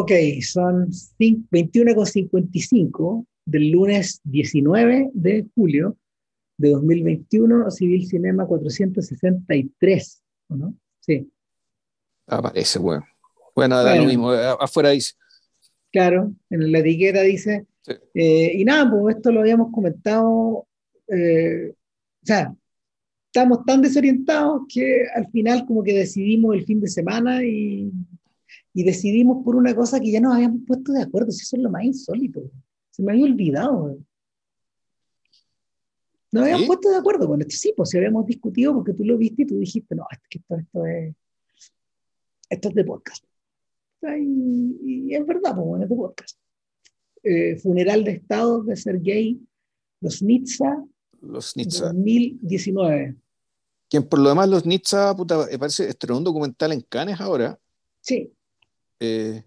Ok, son 21,55 del lunes 19 de julio de 2021, Civil Cinema 463, ¿o no? Sí. Aparece, bueno. Bueno, da lo mismo, afuera dice. Claro, en la etiqueta dice. Eh, y nada, pues esto lo habíamos comentado. Eh, o sea, estamos tan desorientados que al final como que decidimos el fin de semana y, y decidimos por una cosa que ya nos habíamos puesto de acuerdo. Si eso es lo más insólito. Se me había olvidado. Nos habíamos puesto de acuerdo con esto. Sí, pues si habíamos discutido porque tú lo viste y tú dijiste, no, es que esto, esto es esto es de podcast. Y, es verdad, pues, es de podcast. Eh, funeral de Estado de Sergei Los Nitsa, los Nitsa. 2019. Quien por lo demás, los Nitsa, puta, me parece, estrenó un documental en Cannes ahora. Sí. Eh,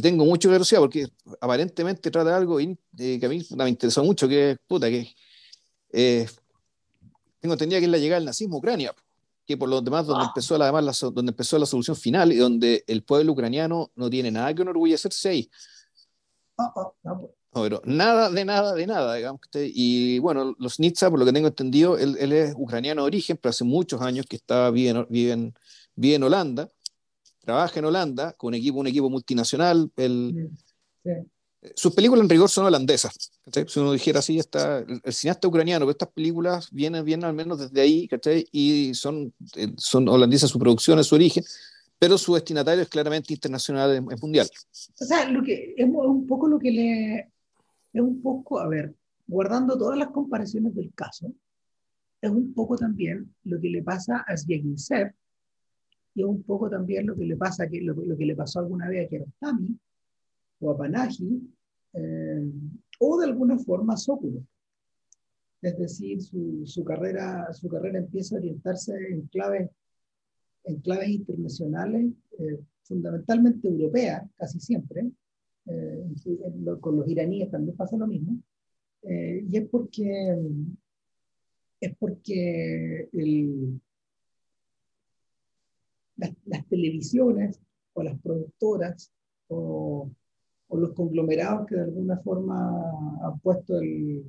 tengo mucho curiosidad porque aparentemente trata algo eh, que a mí me interesó mucho, que puta, que eh, tengo entendido que es la llegada del nazismo a Ucrania que por lo demás donde, ah. empezó la, además, la, donde empezó la solución final y donde el pueblo ucraniano no tiene nada que enorgullecerse ahí. Ah, ah, pues. no, pero nada, de nada, de nada, digamos. Y bueno, los Nitsa, por lo que tengo entendido, él, él, es ucraniano de origen, pero hace muchos años que está, vive, vive, en, Holanda, trabaja en Holanda con un equipo, un equipo multinacional. El, sí sus películas en rigor son holandesas. Si uno dijera así, está el, cineasta ucraniano, pero estas películas vienen, vienen al menos desde ahí, y son, eh, son holandesas su producción, es su origen, pero su destinatario es claramente internacional, es, mundial. O sea, lo que, es un poco lo que le... Es un poco, a ver, guardando todas las comparaciones del caso, es un poco también lo que le pasa a Zbigniew y es un poco también lo que le pasa, que, lo, que le pasó alguna vez a Kiarostami, o a Panaji, eh, o de alguna forma Sóculo. Es decir, su, su, carrera, su carrera empieza a orientarse en claves, en claves internacionales, eh, fundamentalmente europeas, casi siempre. Eh, con los iraníes también pasa lo mismo. y es porque, es porque el, las, las televisiones o las productoras o o los conglomerados que de alguna forma han puesto el,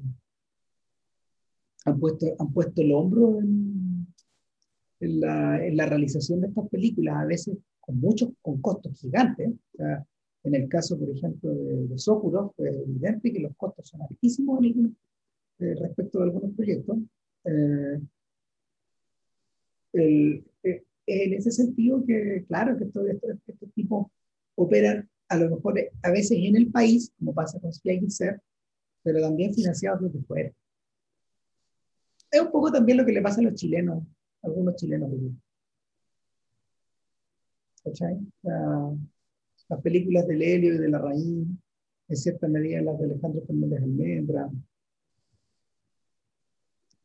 han puesto, han puesto el hombro en, en, la, en la, realización de estas películas, a veces con muchos, con costos gigantes. en el caso, por ejemplo, de, de Sokurov, es evidente que los costos son altísimos eh, respecto de algunos proyectos. Eh, el, eh, en ese sentido que, claro, que estos, estos tipos operan a lo mejor a veces en el país, como pasa con Ser, pero también financiados desde fuera. Es un poco también lo que le pasa a los chilenos, algunos chilenos. ¿Cachai? las películas de Lelio y de La Raíz, en cierta medida las de Alejandro Fernández Almendra,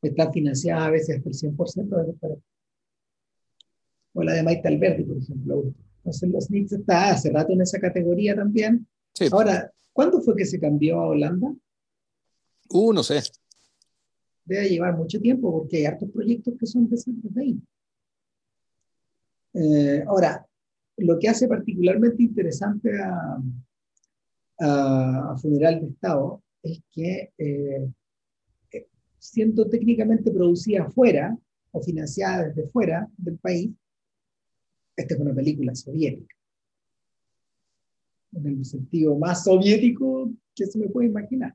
están financiadas a veces hasta el 100% de fuera. O la de Maite Alberti, por ejemplo. Entonces los Knicks está hace rato en esa categoría también. Ahora, ¿cuándo fue que se cambió a Holanda? Uh, no sé. Debe llevar mucho tiempo porque hay hartos proyectos que son desde ahí. Eh, ahora, lo que hace particularmente interesante a, a, Funeral de Estado es que, eh, eh, siendo técnicamente producida fuera o financiada desde fuera del país, esta es una película soviética. En el sentido más soviético que se me puede imaginar.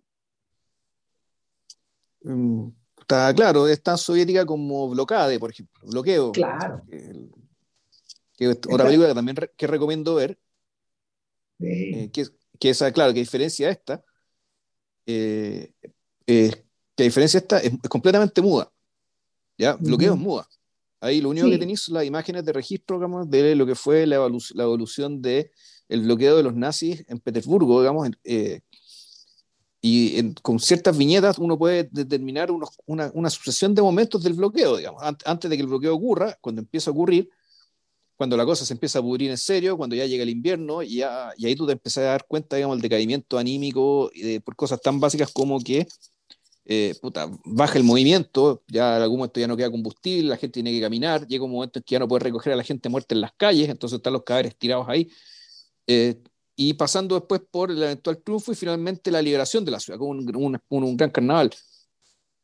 Mm, está claro, es tan soviética como Bloquade, por ejemplo, Bloqueo. Claro. Que, otra película que también que recomiendo ver. Eh, que, que, esa, claro, que diferencia esta, eh, eh, que diferencia esta es, completamente muda. ¿ya? Bloqueo es muda. Ahí lo único que tenéis son las imágenes de registro digamos, de lo que fue la, la evolución del el bloqueo de los nazis en Petersburgo, digamos, eh, y con ciertas viñetas uno puede determinar una, una, sucesión de momentos del bloqueo, digamos, antes de que el bloqueo ocurra, cuando empieza a ocurrir, cuando la cosa se empieza a pudrir en serio, cuando ya llega el invierno, y, ya, y ahí tú te empiezas a dar cuenta, digamos, el decaimiento anímico por cosas tan básicas como que eh, baja el movimiento, ya en algún momento ya no queda combustible, la gente tiene que caminar, llega un momento en que ya no puede recoger a la gente muerta en las calles, entonces están los cadáveres tirados ahí. Eh, y pasando después por el eventual triunfo y finalmente la liberación de la ciudad, con un, un, gran carnaval.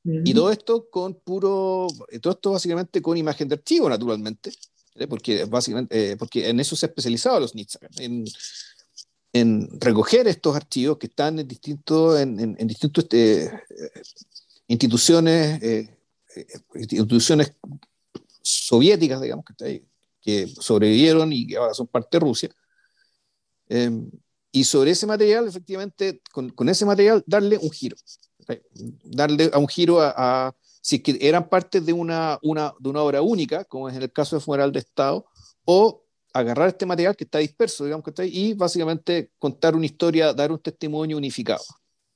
Y todo esto con puro, todo esto básicamente con imagen de archivo, naturalmente, ¿eh? porque, básicamente, eh, porque en eso se ha especializado los Nietzsche, en, en, recoger estos archivos que están en distintos, en, en, distintos este, instituciones, eh, instituciones soviéticas, digamos, que, que sobrevivieron y que ahora son parte de Rusia. y sobre ese material, efectivamente, con, con, ese material, darle un giro. Darle a un giro a, a si que eran parte de una, una, de una obra única, como es en el caso de Funeral de Estado, o agarrar este material que está disperso, digamos, que está ahí, y básicamente contar una historia, dar un testimonio unificado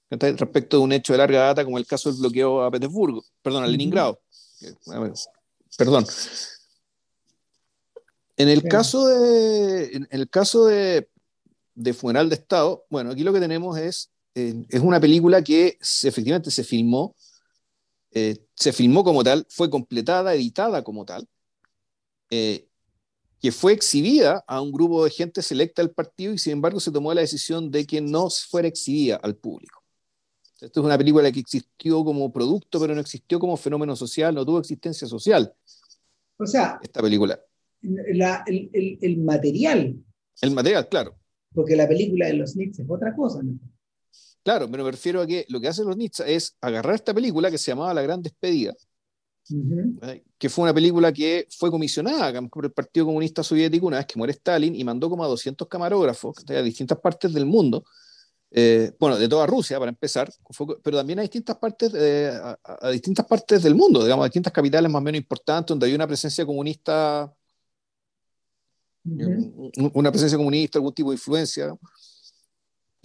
respecto de un hecho de larga data como el caso del bloqueo a Petersburgo, perdón, a Leningrado. Perdón. En el caso de, en el caso de, de Funeral de Estado, bueno, aquí lo que tenemos es, eh, es una película que efectivamente se filmó, eh, se filmó como tal, fue completada, editada como tal, eh, que fue exhibida a un grupo de gente selecta del partido y sin embargo se tomó la decisión de que no fuera exhibida al público. Esto es una película que existió como producto, pero no existió como fenómeno social, no tuvo existencia social. O sea, esta película. el, material. El material, claro. Porque la película de los Nietzsche es otra cosa. Claro, pero me refiero a que lo que hacen los Nietzsche es agarrar esta película que se llamaba La Gran Despedida, que fue una película que fue comisionada por el Partido Comunista Soviético una vez que muere Stalin y mandó como a 200 camarógrafos a distintas partes del mundo. Eh, bueno, de toda Rusia para empezar, pero también a distintas partes, a, distintas partes del mundo, digamos, a distintas capitales más o menos importantes donde hay una presencia comunista, una presencia comunista, algún tipo de influencia.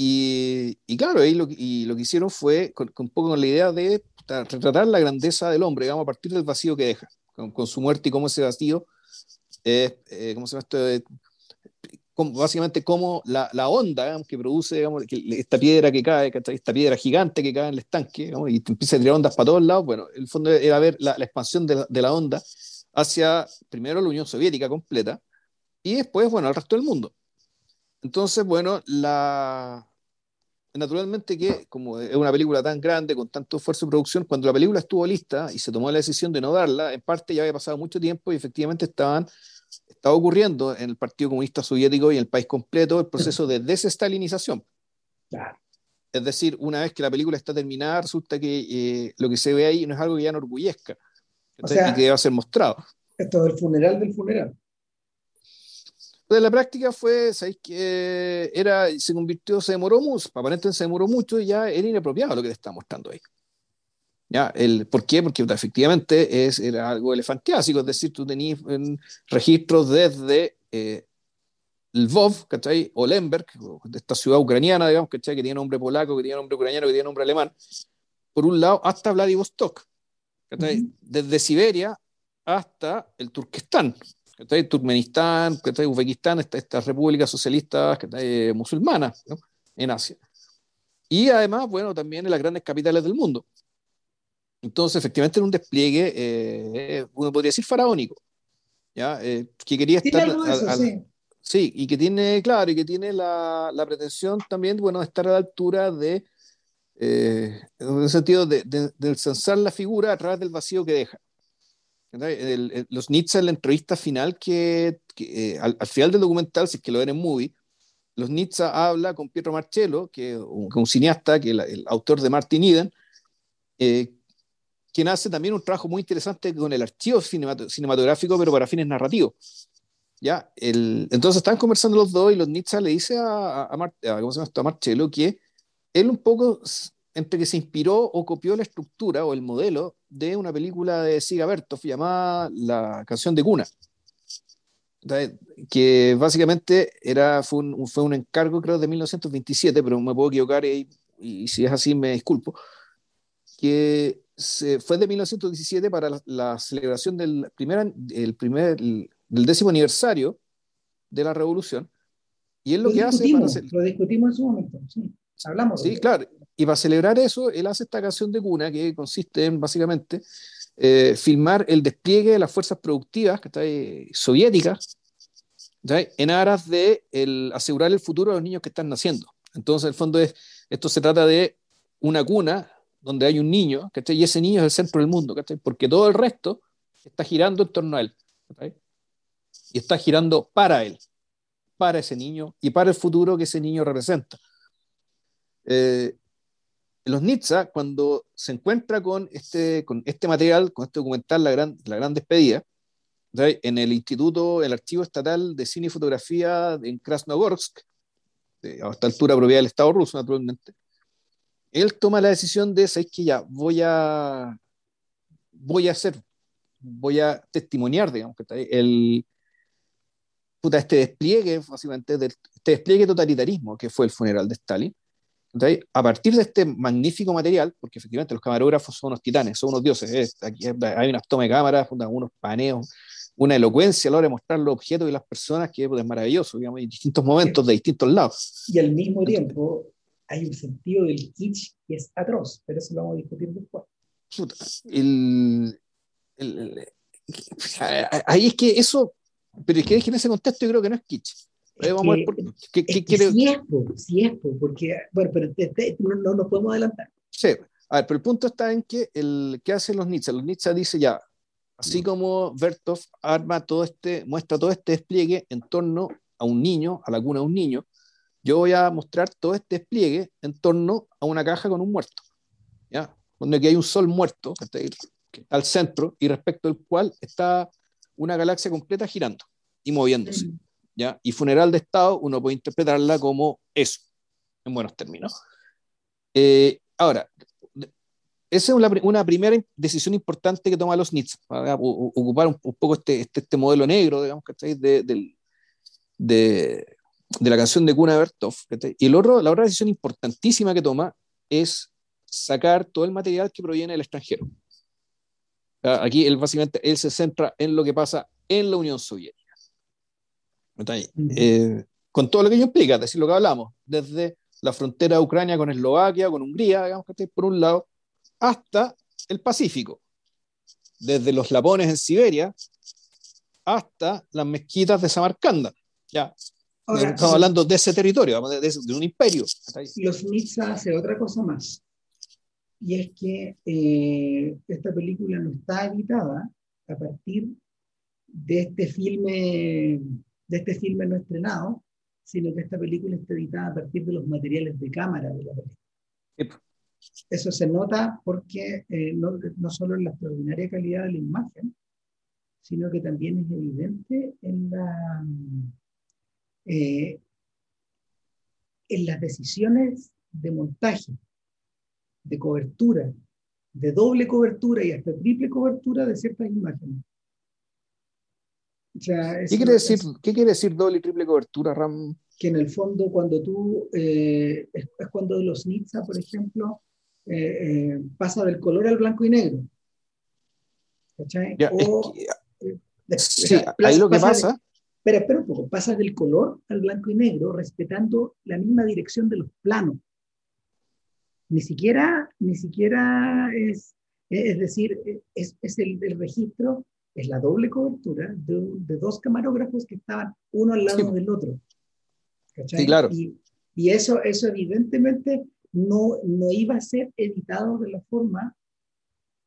Y, y claro, ahí lo, y lo que hicieron fue con, un poco con la idea de retratar la grandeza del hombre, digamos, a partir del vacío que deja, con, su muerte y cómo ese vacío, eh, ¿cómo se llama esto? básicamente como la, la onda que produce digamos, esta piedra que cae, esta piedra gigante que cae en el estanque y te empieza a tirar ondas para todos lados. Bueno, el fondo era ver la, la expansión de la, de la, onda hacia primero la Unión Soviética completa y después, bueno, al resto del mundo. Entonces, bueno, la, naturalmente que como es una película tan grande, con tanto esfuerzo de producción, cuando la película estuvo lista y se tomó la decisión de no darla, en parte ya había pasado mucho tiempo y efectivamente estaban estaba ocurriendo en el Partido Comunista Soviético y en el país completo el proceso de desestalinización. Es decir, una vez que la película está terminada, resulta que eh, lo que se ve ahí no es algo que ya enorgullezca o sea, y que deba ser mostrado. Esto es el funeral del funeral. Entonces, la práctica fue, ¿sabéis que era, se convirtió, se demoró mucho, aparentemente se demoró mucho y ya era inapropiado lo que le está mostrando ahí. ¿Ya? El, ¿Por qué? Porque efectivamente es, era algo elefantiásico, es decir, tú tenías registros desde eh, Lvov, ¿cachai? O Lemberg, de esta ciudad ucraniana, digamos, ¿cachai? Que tiene nombre polaco, que tiene nombre ucraniano, que tiene nombre alemán, por un lado, hasta Vladivostok, ¿cachai? Desde Siberia hasta el Turquestán, ¿cachai? Turkmenistán, ¿cachai? Uzbekistán, estas esta repúblicas socialistas ¿cachai? musulmanas ¿no? en Asia. Y además, bueno, también en las grandes capitales del mundo. Entonces, efectivamente, en un despliegue, eh, uno podría decir faraónico, ¿ya? Eh, que quería estar... sí. y que tiene, claro, y que tiene la, la, pretensión también, bueno, de estar a la altura de, eh, en el sentido de, de, de, la figura a través del vacío que deja. Los Nietzsche en la entrevista final, que, que al, final del documental, si es que lo ven en movie, los Nietzsche habla con Pietro Marcello, que es un, un cineasta, que el autor de Martin Eden, eh, quien hace también un trabajo muy interesante con el archivo cinematográfico, pero para fines narrativos. ¿Ya? El, entonces están conversando los dos y los Nietzsche le dice a, a, ¿cómo se llama esto? a Marcello que él un poco entre que se inspiró o copió la estructura o el modelo de una película de Siga Bertov llamada La canción de cuna, que básicamente era, fue, un, fue un encargo creo de 1927, pero me puedo equivocar y, y si es así me disculpo, que fue de 1917 para la, celebración del primer, el primer, del décimo aniversario de la revolución. Y él lo, que hace... Para lo discutimos en su momento, sí. Hablamos. Sí, claro. Y para celebrar eso, él hace esta canción de cuna que consiste en básicamente eh, filmar el despliegue de las fuerzas productivas que está, soviéticas en aras de el, asegurar el futuro a los niños que están naciendo. Entonces, el fondo es, esto se trata de una cuna donde hay un niño, y ese niño es el centro del mundo, porque todo el resto está girando en torno a él. Y está girando para él, para ese niño y para el futuro que ese niño representa. Eh, los Nitsa, cuando se encuentra con este, con este material, con este documental, La Gran, la gran Despedida, en el Instituto, el Archivo Estatal de Cine y Fotografía en Krasnogorsk, a esta altura propiedad del Estado ruso, naturalmente, él toma la decisión de, ¿sabes que ya voy a, voy a hacer, voy a testimoniar, digamos, que el, puta, este despliegue, básicamente, de, este despliegue totalitarismo que fue el funeral de Stalin, a partir de este magnífico material, porque efectivamente los camarógrafos son unos titanes, son unos dioses, aquí hay unas tomas de cámaras, unos paneos, una elocuencia a la hora de mostrar los objetos y las personas que es maravilloso, digamos, en distintos momentos, de distintos lados. Y al mismo tiempo hay un sentido del kitsch que es atroz, pero eso lo vamos a discutir después. ahí es que eso, pero es que en ese contexto yo creo que no es kitsch. Vamos a ver por, ¿qué, qué. Sí es, sí es, porque, bueno, pero no, nos podemos adelantar. Sí, a ver, pero el punto está en que el que hacen los Nietzsche, los Nietzsche dice ya, Así como Bertov arma todo este, muestra todo este despliegue en torno a un niño, a la cuna de un niño, yo voy a mostrar todo este despliegue en torno a una caja con un muerto, ¿ya? Donde aquí hay un sol muerto que está al centro y respecto al cual está una galaxia completa girando y moviéndose, mm. ¿Ya? Y funeral de Estado uno puede interpretarla como eso, en buenos términos. Eh, ahora, esa es una, una, primera decisión importante que toma los Nietzsche, para ocupar un, poco este, este, este, modelo negro, digamos, que de, de, de, de, la canción de Kuna Bertov. Y el otro, la otra decisión importantísima que toma es sacar todo el material que proviene del extranjero. Aquí él básicamente él se centra en lo que pasa en la Unión Soviética. Eh, con todo lo que ello implica, es decir, lo que hablamos, desde la frontera de Ucrania con Eslovaquia, con Hungría, digamos, que por un lado, hasta el Pacífico, desde los Lapones en Siberia hasta las mezquitas de Samarcanda. Ya, estamos hablando de ese territorio, de, un imperio. Los Nitsa hace otra cosa más, y es que eh, esta película no está editada a partir de este filme, de este filme no estrenado, sino que esta película está editada a partir de los materiales de cámara de la película. Eso se nota porque eh, no, no, solo en la extraordinaria calidad de la imagen, sino que también es evidente en, la, eh, en las decisiones de montaje, de cobertura, de doble cobertura y hasta triple cobertura de ciertas imágenes. ¿Qué, quiere decir, ¿Qué quiere decir doble y triple cobertura, Ram? Que en el fondo cuando tú, eh, es, es, cuando los Nitsa, por ejemplo, eh, eh, pasa del color al blanco y negro. ¿Cachai? o, eh, sí, ahí lo que pasa. espera, espera un poco, pasa del color al blanco y negro respetando la misma dirección de los planos. Ni siquiera, ni siquiera es, es decir, es, es el, el, registro, es la doble cobertura de, de, dos camarógrafos que estaban uno al lado del otro. ¿cachai? Sí, claro. Y, y, eso, eso evidentemente no, no iba a ser editado de la forma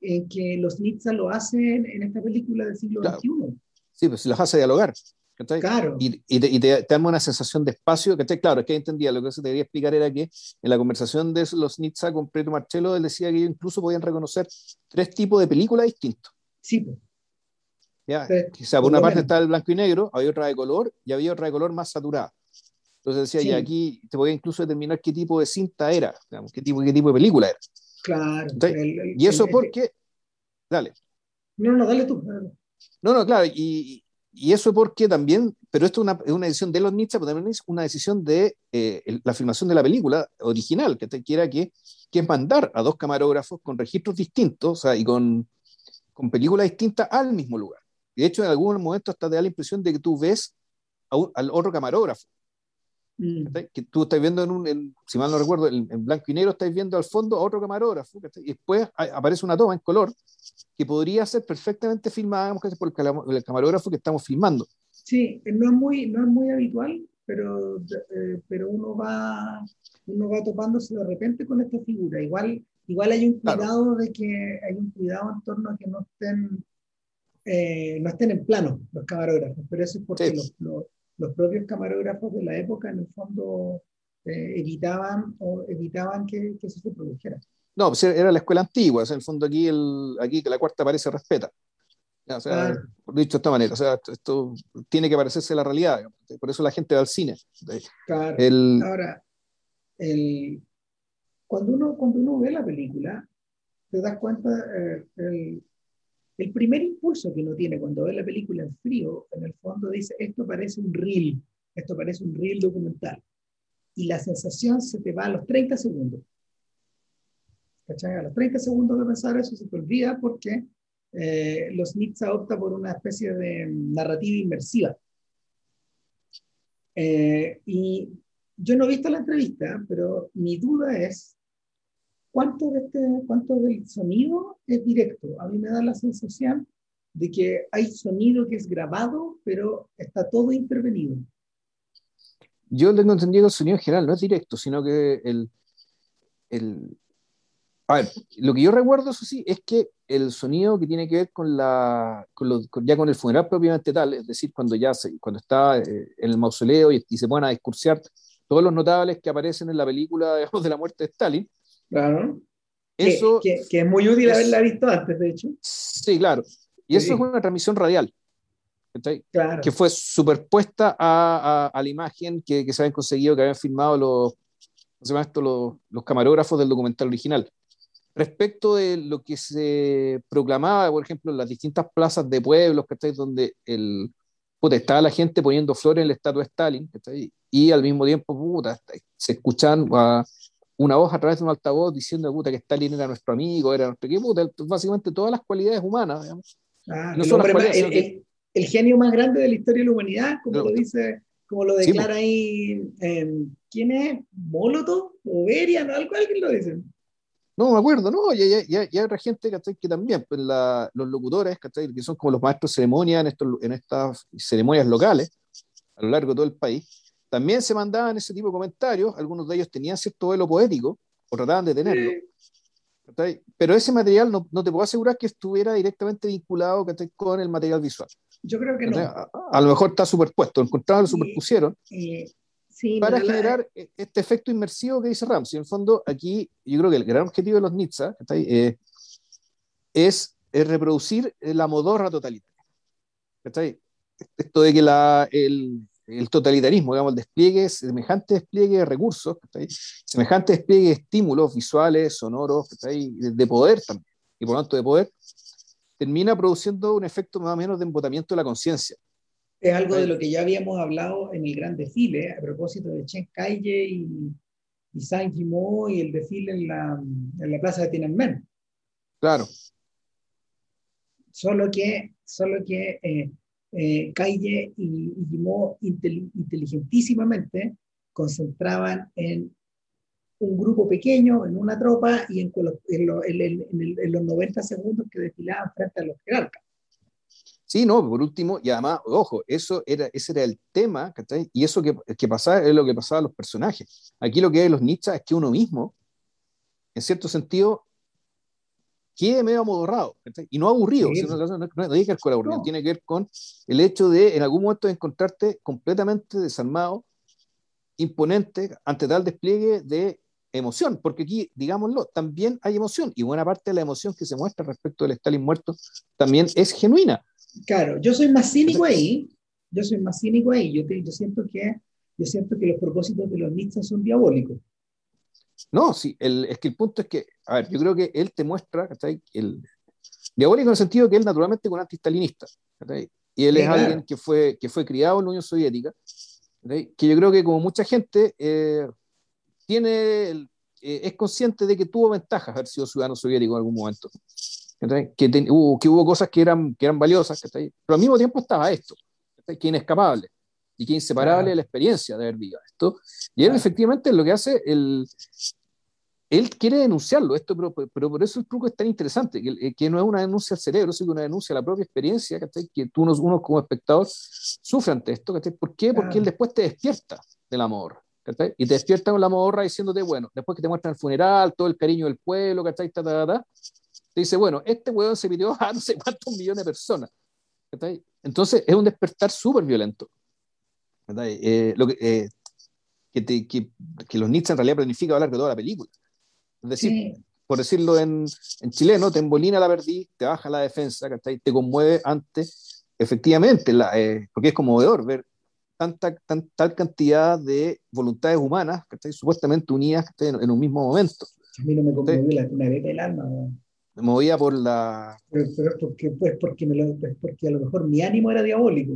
en que los Nitsa lo hacen en esta película del siglo XXI. Sí, pues los hace dialogar. Claro. Y, y, te, y te, da una sensación de espacio, que claro, es que entendía, lo que se te quería explicar era que en la conversación de los Nitsa con Preto Marcello, él decía que incluso podían reconocer tres tipos de películas distintos. Sí. Pues. Ya, o sea, por una parte estaba el blanco y negro, había otra de color y había otra de color más saturada. Entonces decía, y aquí te voy incluso determinar qué tipo de cinta era, qué, tipo, qué tipo de película era. Claro. y eso porque... Dale. No, no, dale tú. No, no, claro, y, y, eso porque también, pero esto es una, es una decisión de los Nietzsche, pero también es una decisión de eh, la filmación de la película original, que te quiera que, que es mandar a dos camarógrafos con registros distintos o sea, y con, con películas distintas al mismo lugar. De hecho, en algunos momentos hasta te da la impresión de que tú ves al otro camarógrafo. Mm. Que tú estás viendo en un, si mal no recuerdo, en, blanco y negro estáis viendo al fondo a otro camarógrafo, y después aparece una toma en color que podría ser perfectamente filmada por el, camarógrafo que estamos filmando. Sí, no es muy, no es muy habitual, pero, eh, pero uno, va, uno va topándose de repente con esta figura. Igual, igual hay un cuidado de que hay un cuidado en torno a que no estén, eh, no estén en plano los camarógrafos, pero eso es porque los, los, propios camarógrafos de la época en el fondo eh, evitaban, o evitaban que, que, eso se produjera. No, pues era la escuela antigua, en el fondo aquí, el, aquí que la cuarta pared se respeta. O sea, dicho de esta manera, o sea, esto, tiene que parecerse a la realidad, por eso la gente va al cine. Claro. Ahora, el, cuando, uno, cuando uno ve la película, te das cuenta, eh, el, el, primer impulso que uno tiene cuando ve la película en frío, en el fondo dice, esto parece un reel, esto parece un reel documental. Y la sensación se te va a los 30 segundos. ¿Cachai? A los 30 segundos de pensar eso se te olvida porque eh, los Nitsa opta por una especie de narrativa inmersiva. Eh, y yo no he visto la entrevista, pero mi duda es cuánto, de este, cuánto del sonido es directo. A mí me da la sensación de que hay sonido que es grabado, pero está todo intervenido. Yo tengo entendido que el sonido en general no es directo, sino que el, el, a ver, lo que yo recuerdo, eso sí, es que el sonido que tiene que ver con la, ya con el funeral propiamente tal, es decir, cuando ya se, cuando está eh, en el mausoleo y, se ponen a discursiar todos los notables que aparecen en la película de la muerte de Stalin. Claro. Eso, que, es muy útil haberla visto antes, de hecho. Sí, claro. Y eso es una transmisión radial. Claro. Que fue superpuesta a, a, la imagen que, que, se habían conseguido, que habían filmado los, los, los camarógrafos del documental original respecto de lo que se proclamaba, por ejemplo, en las distintas plazas de pueblos, donde el, puta, estaba la gente poniendo flores en la estatua de Stalin, y al mismo tiempo puta, se escuchan una voz a través de un altavoz diciendo puta, que Stalin era nuestro amigo, era nuestro básicamente todas las cualidades humanas. Ah, el, genio más grande de la historia de la humanidad, como lo dice, como lo declara ahí, ¿quién es? ¿Molotov? ¿O Berian? Algo, alguien lo dice. No, me acuerdo, no, y hay otra gente que también, pues los locutores, que son como los maestros de ceremonia en, estos, en estas ceremonias locales a lo largo de todo el país, también se mandaban ese tipo de comentarios, algunos de ellos tenían cierto velo poético, o trataban de tenerlo, pero ese material no, no, te puedo asegurar que estuviera directamente vinculado con el material visual. Yo creo que no. A, lo mejor está superpuesto, encontraron, lo superpusieron para generar e, este efecto inmersivo que dice Ramsey. En el fondo, aquí yo creo que el gran objetivo de los Nitsa eh, es, reproducir la modorra totalitaria. Esto de que la, el, el, totalitarismo, digamos, el despliegue, semejante despliegue de recursos, semejante despliegue de estímulos visuales, sonoros, de poder también, y por lo tanto de poder, termina produciendo un efecto más o menos de embotamiento de la conciencia. Es algo de lo que ya habíamos hablado en el gran desfile, a propósito de Chen Caille y, y San Gimo y el desfile en la, en la plaza de Tiananmen. Claro. Solo que, solo que eh, eh Caille y, y inteligentísimamente concentraban en un grupo pequeño, en una tropa y en, en, en los 90 segundos que desfilaban frente a los jerarcas. Sí, no, por último, y además, ojo, eso era, ese era el tema, ¿cachai? Y eso que, que pasaba es lo que pasaba a los personajes. Aquí lo que hay en los nichas es que uno mismo, en cierto sentido, quede medio amodorrado, ¿cachai? Y no aburrido, no, no, no, con el aburrido, tiene que ver con el hecho de en algún momento encontrarte completamente desarmado, imponente, ante tal despliegue de emoción, porque aquí, digámoslo, también hay emoción, y buena parte de la emoción que se muestra respecto del Stalin muerto también es genuina. Claro, yo soy más cínico ahí, yo soy más cínico ahí, yo, yo, siento, que, yo siento que los propósitos de los Nietzsche son diabólicos. No, sí, el, es que el punto es que, a ver, yo creo que él te muestra, El, diabólico en el sentido que él naturalmente es un antistalinista, y él es alguien que fue, que fue criado en la Unión Soviética, que yo creo que como mucha gente eh, tiene, eh, es consciente de que tuvo ventajas haber sido ciudadano soviético en algún momento que, hubo, que hubo cosas que eran, que eran valiosas, pero al mismo tiempo estaba esto, que es inescapable y que es inseparable de la experiencia de haber vivido esto. Y él efectivamente lo que hace, él, él quiere denunciarlo, esto, pero, pero, por eso el truco es tan interesante, que, que, no es una denuncia al cerebro, sino una denuncia a la propia experiencia, que tú uno, uno, como espectador sufre ante esto. ¿Por qué? Porque él después te despierta del amor. Y te despierta con la morra diciéndote, bueno, después que te muestran el funeral, todo el cariño del pueblo, ¿cachai? Ta, ta, ta, te dice, bueno, este weón se pidió a no sé cuántos millones de personas. Entonces es un despertar súper violento. Eh, lo que, eh, que, que, que, los Nietzsche en realidad planifica hablar de toda la película. Es decir, por decirlo en, en, chileno, te embolina la verdad, te baja la defensa, te conmueve ante, efectivamente, la, eh, porque es conmovedor ver tanta, tal cantidad de voluntades humanas supuestamente unidas en, en, un mismo momento. A mí no me conmueve la, una vez el alma. Me movía por la... Pero, pero porque, pues, porque, me lo, pues, porque a lo mejor mi ánimo era diabólico.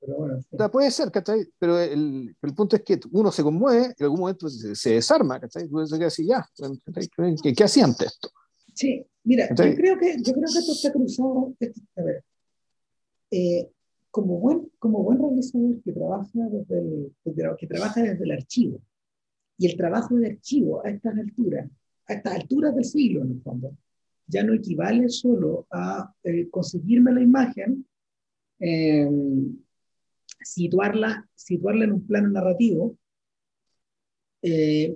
Pero bueno, sí. puede ser, ¿cachai? Pero el, el, punto es que uno se conmueve, en algún momento se, se desarma, ¿cachai? Tú se así, ya, ¿qué, qué hacía ante esto? Sí, mira, yo creo, que, yo creo que esto está cruzado. A ver, eh, como buen, como buen realizador que trabaja, desde el, que trabaja desde el archivo, y el trabajo de archivo a estas alturas, a estas alturas del siglo en el fondo, ya no equivale solo a eh, conseguirme la imagen, eh, situarla, situarla en un plano narrativo, eh,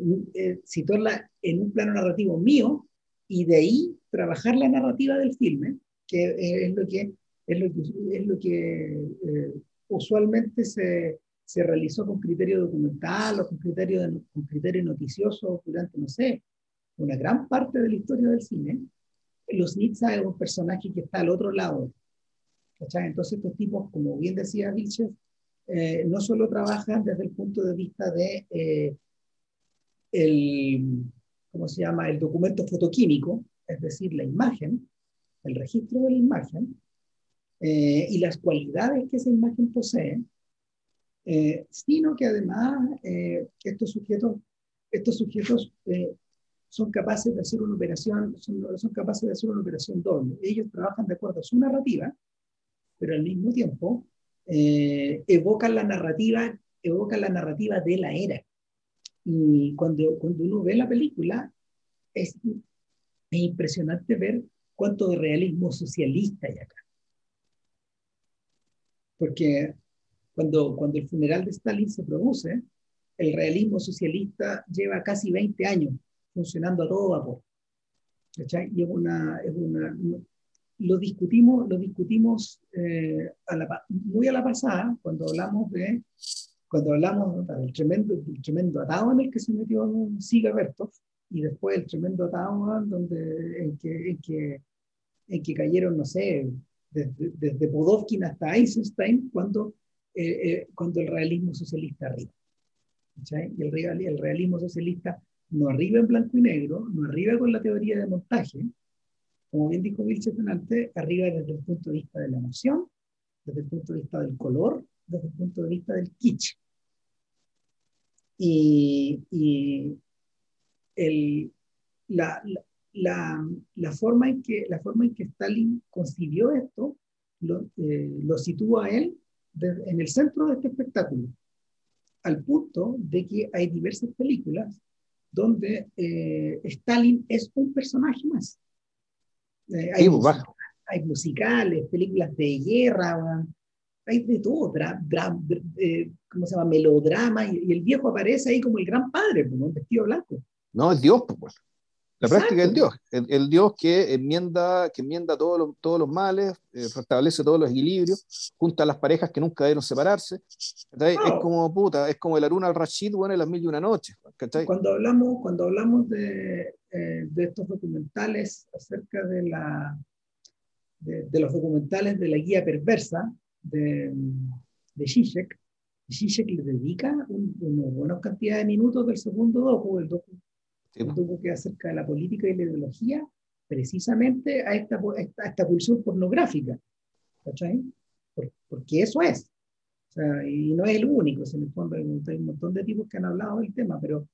situarla en un plano narrativo mío y de ahí trabajar la narrativa del filme, que es lo que es lo que, es lo que eh, usualmente se, se, realizó con criterio documental o con criterio, con criterio noticioso durante, no sé, una gran parte de la historia del cine. Los Nitsa es un personaje que está al otro lado. Entonces estos tipos, como bien decía Vilches, eh, no solo trabajan desde el punto de vista de eh, el, ¿cómo se llama? el documento fotoquímico, es decir, la imagen, el registro de la imagen, eh, y las cualidades que esa imagen posee, eh, sino que además eh, estos sujetos, estos sujetos son capaces de hacer una operación, son, son, capaces de hacer una operación doble. Ellos trabajan de acuerdo a su narrativa, pero al mismo tiempo evocan la narrativa, evocan la narrativa de la era. Y cuando, cuando uno ve la película, es, es impresionante ver cuánto de realismo socialista hay acá porque cuando, cuando el funeral de Stalin se produce, el realismo socialista lleva casi 20 años funcionando a todo vapor. Y es una, es una, lo discutimos, lo discutimos eh, a la, muy a la pasada cuando hablamos de cuando hablamos del tremendo, del tremendo atado en el que se metió Siga Bertov y después el tremendo atado donde, en, que, en, que, en que cayeron, no sé, desde, desde Podovkin hasta Eisenstein, cuando, eh, eh, cuando el realismo socialista arriba. Y el, el realismo socialista no arriba en blanco y negro, no arriba con la teoría de montaje, como bien dijo Vilches antes, arriba desde el punto de vista de la emoción, desde el punto de vista del color, desde el punto de vista del kitsch. Y, la, forma en que, la forma Stalin concibió esto lo, eh, sitúa a él en el centro de este espectáculo, al punto de que hay diversas películas donde eh, Stalin es un personaje más. Eh, hay, pues, hay, musicales, películas de guerra, hay de todo, ¿cómo se llama? Melodrama, y, el viejo aparece ahí como el gran padre, como un vestido blanco. No, es Dios, pues. La práctica del Dios, el, Dios que enmienda, que enmienda todos los, todos los males, eh, restablece todos los equilibrios, junta a las parejas que nunca debieron separarse. Es como puta, es como el Aruna al Rashid, bueno, en las mil y una noches. Cuando hablamos, cuando hablamos de, eh, de, estos documentales acerca de, la, de, los documentales de la guía perversa de, de Zizek, Zizek le dedica una buena cantidad de minutos del segundo docu, el docu tuvo que acerca de la política y la ideología, precisamente a esta, a esta pulsión pornográfica. ¿Cachai? porque eso es. O sea, y no es el único, en el fondo hay un, montón de tipos que han hablado del tema, pero,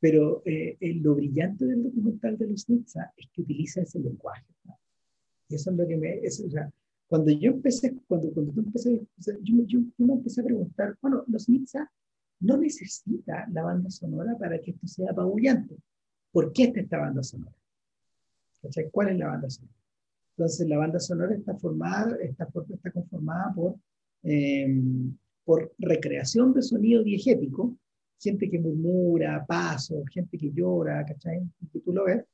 pero eh, lo brillante del documental de los Nitsa es que utiliza ese lenguaje. Y eso es lo que me... o sea, cuando yo empecé, cuando, cuando tú empecé, yo, yo, me empecé a preguntar, bueno, los Nitsa no necesita la banda sonora para que esto sea apabullante. ¿por qué está esta banda sonora? ¿Cuál es la banda sonora? Entonces, la banda sonora está, formada, está, está conformada por, eh, por recreación de sonido diegético, gente que murmura, pasos, gente que llora, ¿cachai? Que tú lo ves,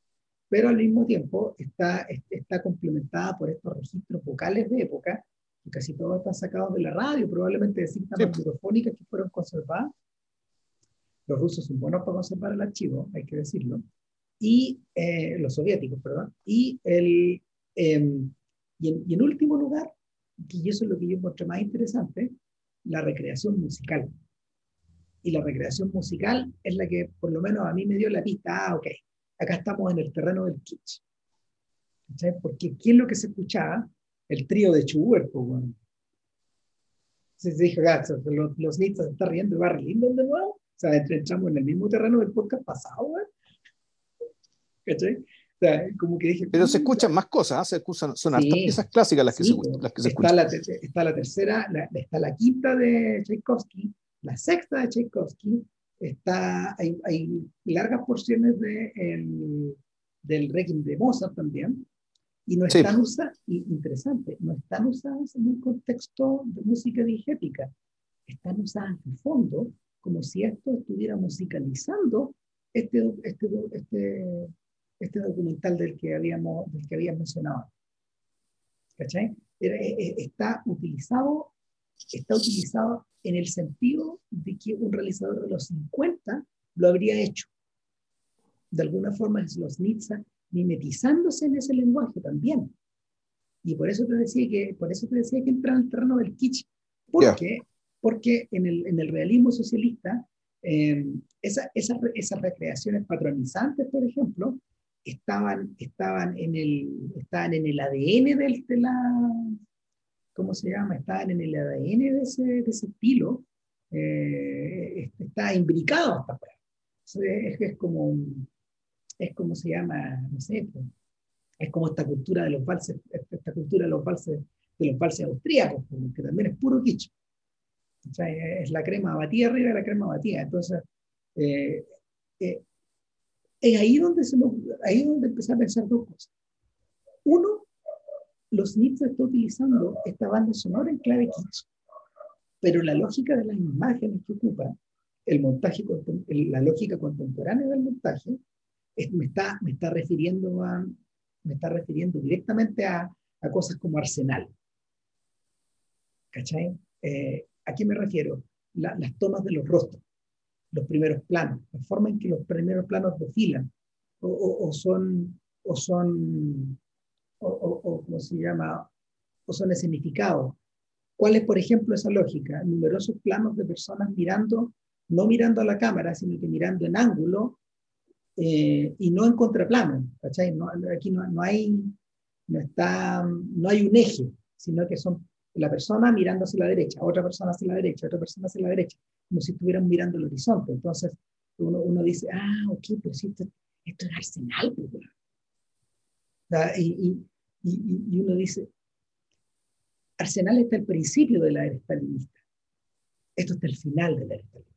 pero al mismo tiempo está, está complementada por estos registros vocales de época, casi todos están sacados de la radio, probablemente de cintas sí. que fueron conservadas. Los rusos son buenos para conservar el archivo, hay que decirlo. Y eh, los soviéticos, perdón. Y, el, em, y, en, y, en, último lugar, y eso es lo que yo encontré más interesante, la recreación musical. Y la recreación musical es la que por lo menos a mí me dio la pista, ah, ok, acá estamos en el terreno del kitsch. Porque ¿qué es lo que se escuchaba? El trío de Schubert, pues, bueno. Se dijo, ah, los, los se están riendo de Barry Lyndon de nuevo. O sea, entramos en el mismo terreno del podcast pasado, güey. ¿Cachai? O sea, como que dije, Pero se escuchan más cosas, ¿eh? se escuchan, son sí, piezas clásicas las que, se, las que se escuchan. La, está la tercera, la, está la quinta de Tchaikovsky, la sexta de Tchaikovsky, está, hay, hay largas porciones de el, del Requiem de Mozart también, y no están sí. usadas, interesante, no están usadas en un contexto de música diegética, están usadas de fondo como si esto estuviera musicalizando este, este, este, este documental del que habíamos, del que había mencionado. ¿Cachai? Está utilizado, está utilizado en el sentido de que un realizador de los 50 lo habría hecho. De alguna forma es los Nitsa mimetizándose en ese lenguaje también. Y por eso te decía que, por eso te decía que entra en el terreno del kitsch. ¿Por qué? Porque en el, en el realismo socialista, eh, esa, esa, esas recreaciones patronizantes, por ejemplo, estaban, estaban, en, el, estaban en el ADN del, de la, ¿cómo se llama? Estaban en el ADN de ese, de ese estilo, eh, está imbricado hasta es, es, como, es como se llama, no sé, pues, es como esta cultura de los valses, esta cultura de los valses, de los valses austríacos, que también es puro kitsch. O sea, es la crema batida arriba de la crema batida. Entonces, eh, eh, es ahí donde, se nos, ahí donde empecé a pensar dos cosas. Uno, los Nietzsche está utilizando esta banda sonora en clave kitsch, pero la lógica de las imágenes que ocupa, el montaje, la lógica contemporánea del montaje, me, está, me, está refiriendo a, me está refiriendo directamente a, a cosas como Arsenal. ¿Cachai? Eh, ¿A qué me refiero? La, las tomas de los rostros, los primeros planos, la forma en que los primeros planos desfilan, o, o son, o son o, o, ¿cómo se llama? O son escenificados. ¿Cuál es, por ejemplo, esa lógica? Numerosos planos de personas mirando, no mirando a la cámara, sino que mirando en ángulo eh, y no en contraplano. ¿cachai? No, aquí no, no, hay, no, está, no hay un eje, sino que son la persona mirando hacia la derecha, otra persona hacia la derecha, otra persona hacia la derecha, como si estuvieran mirando el horizonte. Entonces uno, uno dice, ah, ok, pero si esto, esto es arsenal, pues, y, y, y, uno dice, Arsenal está al principio de la era stalinista. Esto está al final de la era stalinista.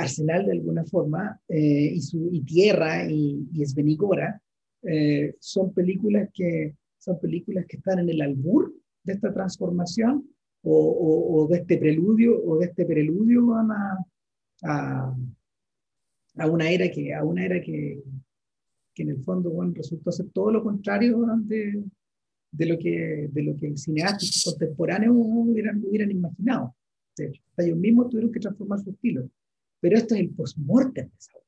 Arsenal, de alguna forma, eh, y, su, y Tierra y, y Esbenigora eh, son, películas que, son películas que están en el albur de esta transformación o, o, o de este preludio o de este preludio a, a, a, una era que a una era que, que en el fondo bueno, resultó ser todo lo contrario de, de, lo, que, de lo que cineastas contemporáneos hubieran, hubieran imaginado. De hecho, ellos mismos tuvieron que transformar su estilo. Pero esto es el post-mortem de esa obra.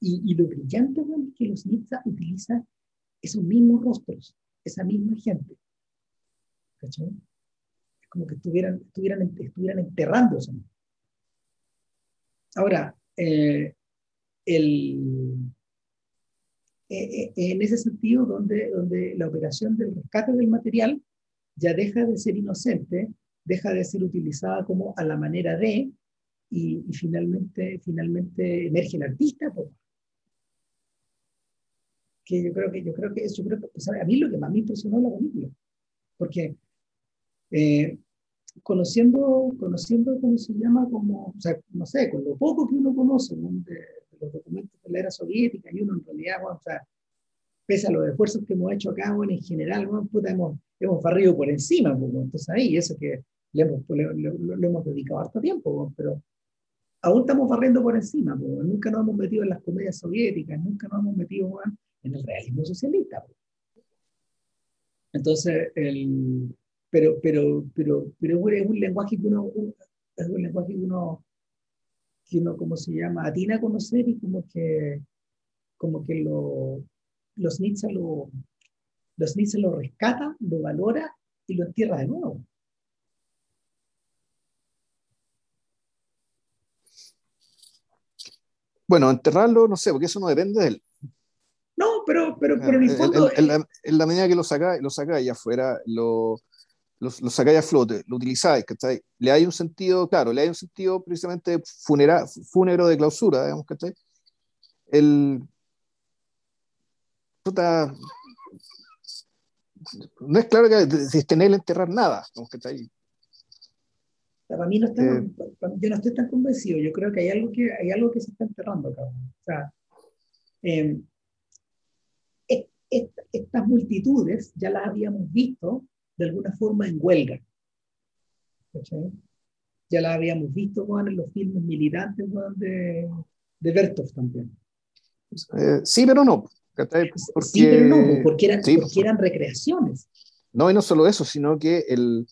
Y, y, lo brillante bueno, es que los Nietzsche utilizan esos mismos rostros, esa misma gente. ¿Cachai? Es como que estuvieran, estuvieran, estuvieran enterrándose. Ahora, eh, el, eh, eh, en ese sentido donde, donde la operación del rescate del material ya deja de ser inocente, deja de ser utilizada como a la manera de, y, y finalmente, finalmente emerge el artista. Pues. Que yo creo que, yo creo que, yo creo que pues, a mí lo que más me impresionó la película, porque eh, conociendo, conociendo, ¿cómo se llama? Como, o sea, no sé, con lo poco que uno conoce de, de los documentos de la era soviética y uno en realidad, o sea, pese a los esfuerzos que hemos hecho acá, bueno, en general, bueno, puta, hemos, hemos barrido por encima, pues, entonces ahí, eso que le hemos, le, hemos dedicado harto tiempo, pero aún estamos barriendo por encima, pues, nunca nos hemos metido en las comedias soviéticas, nunca nos hemos metido en el realismo socialista. Entonces, el, pero, pero, pero, pero es un lenguaje que uno, es un lenguaje que uno, que uno, ¿cómo se llama? Atina a conocer y como que, como que lo, los Nietzsche lo, los Nietzsche lo rescata, lo valora y lo entierra de nuevo. Bueno, enterrarlo, no sé, porque eso no depende de él. No, pero, pero, pero en el fondo. En, la, medida que lo sacáis lo allá afuera, lo, lo, lo sacáis a flote, lo utilizáis, ¿cachai? Le hay un sentido, claro, le hay un sentido precisamente funera, fúnero de clausura, digamos, ¿cachai? El. Puta, no es claro que tener enterrar nada, ¿cachai? Para mí no está, eh, yo no estoy tan convencido, yo creo que hay algo que, hay algo que se está enterrando. O sea, eh, estas multitudes ya las habíamos visto de alguna forma en huelga. Ya las habíamos visto en los filmes militantes de, de Bertov también. Eh, sí, pero no. Porque, sí, pero no, porque eran, porque eran recreaciones. No, y no solo eso, sino que el,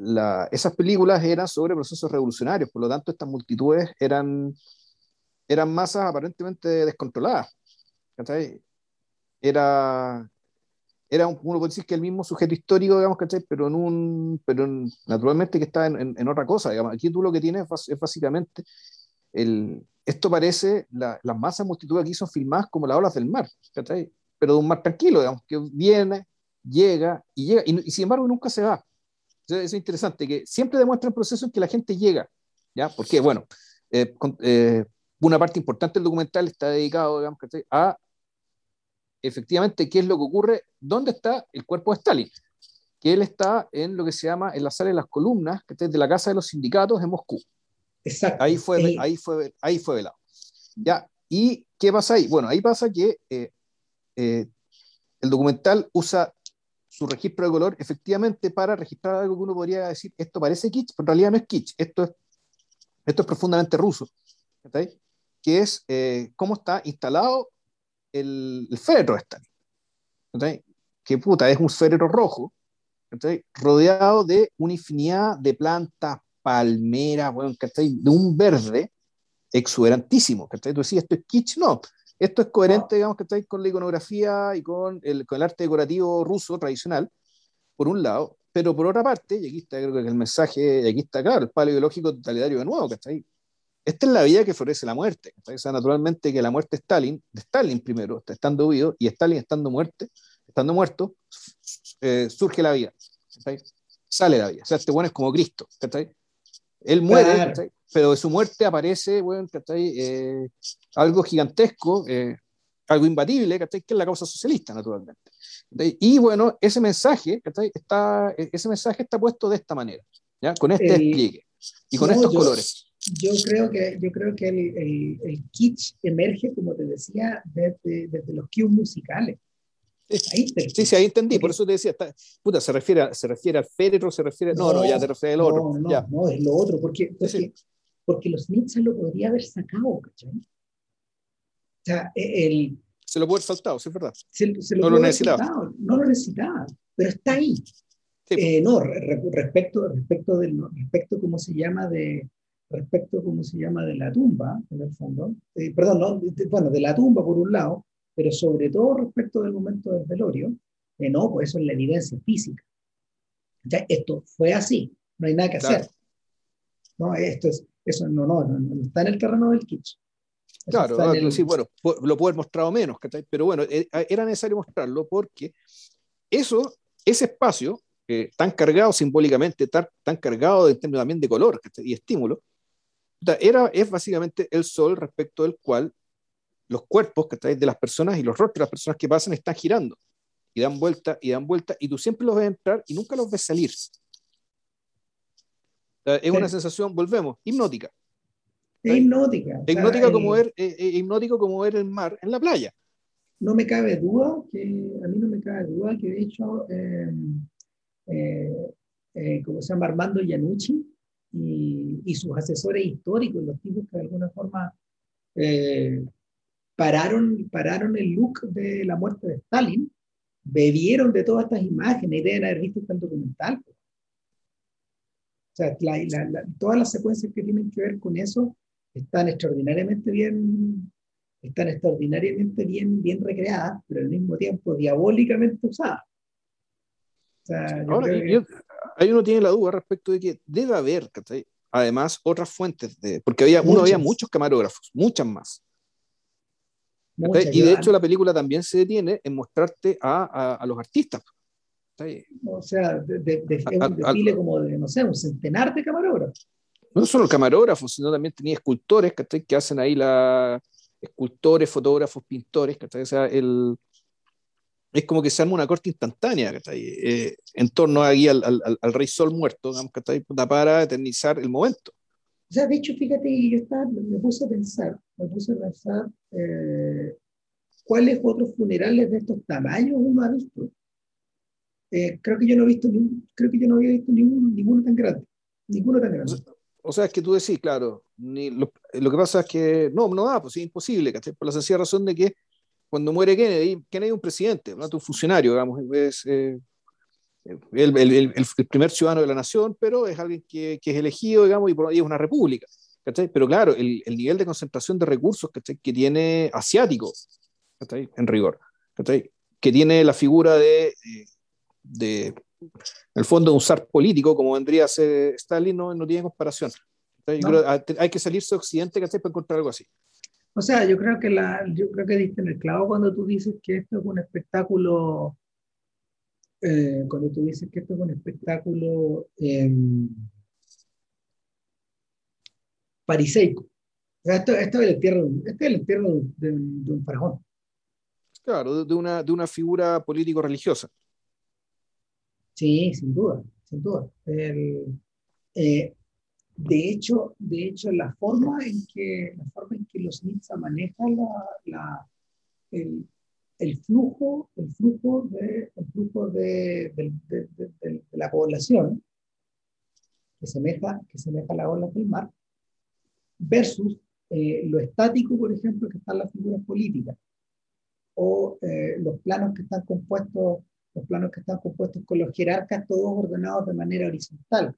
la, esas películas eran sobre procesos revolucionarios, por lo tanto estas multitudes eran, eran masas aparentemente descontroladas. Era, era un, uno puede decir que el mismo sujeto histórico, digamos, ¿cachai? Pero, en un, pero naturalmente que está en, en, otra cosa, digamos. Aquí tú lo que tienes es básicamente, el, esto parece, la, las masas multitudes aquí son filmadas como las olas del mar, ¿cachai? Pero de un mar tranquilo, digamos, que viene, llega y llega, y, sin embargo nunca se va. Eso es interesante, que siempre demuestra el proceso en que la gente llega, ¿ya? Porque, bueno, eh, eh, una parte importante del documental está dedicado, digamos, a efectivamente qué es lo que ocurre, dónde está el cuerpo de Stalin, que él está en lo que se llama en la sala de las columnas, que es de la casa de los sindicatos en Moscú. Exacto. Ahí fue, ahí fue, ahí fue velado. Ya, ¿y qué pasa ahí? Bueno, ahí pasa que eh, el documental usa su registro de color efectivamente para registrar algo que uno podría decir, esto parece kitsch, pero en realidad no es kitsch, esto es, esto es profundamente ruso, que es eh, cómo está instalado el, el féretro de Stalin. Que puta, es un féretro rojo, rodeado de una infinidad de plantas, palmeras, bueno, de un verde exuberantísimo. Tú decís, ¿esto es kitsch? No. Esto es coherente, digamos, que con la iconografía y con el, con el arte decorativo ruso tradicional, por un lado, pero por otra parte, y aquí está creo que el mensaje, y aquí está claro, el palo biológico totalitario de nuevo, ¿cachai? Esta es la vida que florece la muerte. O sea, naturalmente que la muerte de Stalin, de Stalin primero, estando vivo, y Stalin estando, muerte, estando muerto, eh, surge la vida. Sale la vida. O sea, este bueno es como Cristo. Él muere, pero de su muerte aparece bueno, eh, algo gigantesco, eh, algo imbatible, que es la causa socialista, naturalmente. Y bueno, ese mensaje, está, ese mensaje está puesto de esta manera, ¿ya? con este despliegue y con estos colores yo creo que, yo creo que el, el, kitsch emerge, como te decía, desde, desde los cues musicales. Ahí sí, sí, ahí entendí, por eso te decía, puta, se refiere, se refiere al féretro, se refiere, no, no, ya te refiere al otro. No, no, no, es lo otro, porque, porque, porque, los Nietzsche lo podría haber sacado, ¿cachai? O sea, e, el... Se lo puede haber saltado, sí, es verdad. Se, se lo no lo necesitaba. no lo necesitaba, pero está ahí. Eh, no, respecto, respecto, del, respecto, ¿cómo se llama? De, respecto, ¿cómo se llama?, de la tumba, en el fondo, eh, perdón, no, bueno, de la tumba por un lado, pero sobre todo respecto del momento del velorio, eh, no, pues eso es la evidencia física. Ya, esto fue así, no hay nada que hacer. No, esto es, eso no, no, no, está en el terreno del kitsch. claro, sí, bueno, lo puedo haber mostrado menos, pero bueno, eh, era necesario mostrarlo porque eso, ese espacio, tan cargado simbólicamente, tan, tan cargado en términos también de color y estímulo, era, es básicamente el sol respecto del cual los cuerpos que de las personas y los rostros de las personas que pasan están girando y dan vuelta y dan vuelta y tú siempre los ves entrar y nunca los ves salir. es una sensación, volvemos, hipnótica. Es hipnótica. Es hipnótica como ver, hipnótico como ver el mar en la playa. No me cabe duda que, a mí no me cabe duda que de hecho, em, eh, eh, como se llama Armando Iannucci y, y, sus asesores históricos, los tipos que de alguna forma eh, pararon, pararon el look de la muerte de Stalin, bebieron de todas estas imágenes y deben haber visto el documental. O sea, todas las secuencias que tienen que ver con eso están extraordinariamente bien, están extraordinariamente bien, bien recreadas, pero al mismo tiempo diabólicamente usadas. O sea, Ahora, ahí uno tiene la duda respecto de que debe haber, además, otras fuentes, de, porque había, uno había muchos camarógrafos, muchas más y de hecho la película también se detiene en mostrarte a, a, los artistas. O sea, de, de, de un desfile como de, no sé, un centenar de camarógrafos. No solo camarógrafos, sino también tenía escultores que hacen ahí la... escultores, fotógrafos, pintores, o sea, el... es como que se arma una corte instantánea eh, en torno ahí al, al, al, rey sol muerto, digamos, para eternizar el momento. O sea, de hecho, fíjate, yo estaba, me puse a pensar, me puse a pensar eh, cuáles otros funerales de estos tamaños uno ha visto. Eh, creo que yo no he visto creo que yo no había visto ninguno, ninguno tan grande, ninguno tan grande. O sea, es que tú decís, claro, ni lo, que pasa es que no, no da, pues es imposible, por la sencilla razón de que cuando muere Kennedy, Kennedy es un presidente, no un funcionario, digamos, es, eh, el, el, el, primer ciudadano de la nación, pero es alguien que, que es elegido, digamos, y por ahí es una república. Pero claro, el, nivel de concentración de recursos que tiene asiático, en rigor, que tiene la figura de, de, en el fondo, de un zar político, como vendría a ser Stalin, no, no tiene comparación. hay que salirse de Occidente para encontrar algo así. O sea, yo creo que la, yo creo que diste en el clavo cuando tú dices que esto es un espectáculo eh, cuando tú dices que esto es un espectáculo eh, pariseico. esto, esto, es el entierro, este es el entierro de, un faraón. Claro, de una, de una figura político-religiosa. Sí, sin duda, sin duda. Eh, de hecho, de hecho, la forma en que, la forma en que los Nitsa manejan la, la, el, el flujo, el flujo, de, el flujo de, de, de, la población que semeja, que semeja a la ola del mar, versus eh, lo estático, por ejemplo, que están las figuras políticas, o eh, los planos que están compuestos, los planos que están compuestos con los jerarcas, todos ordenados de manera horizontal,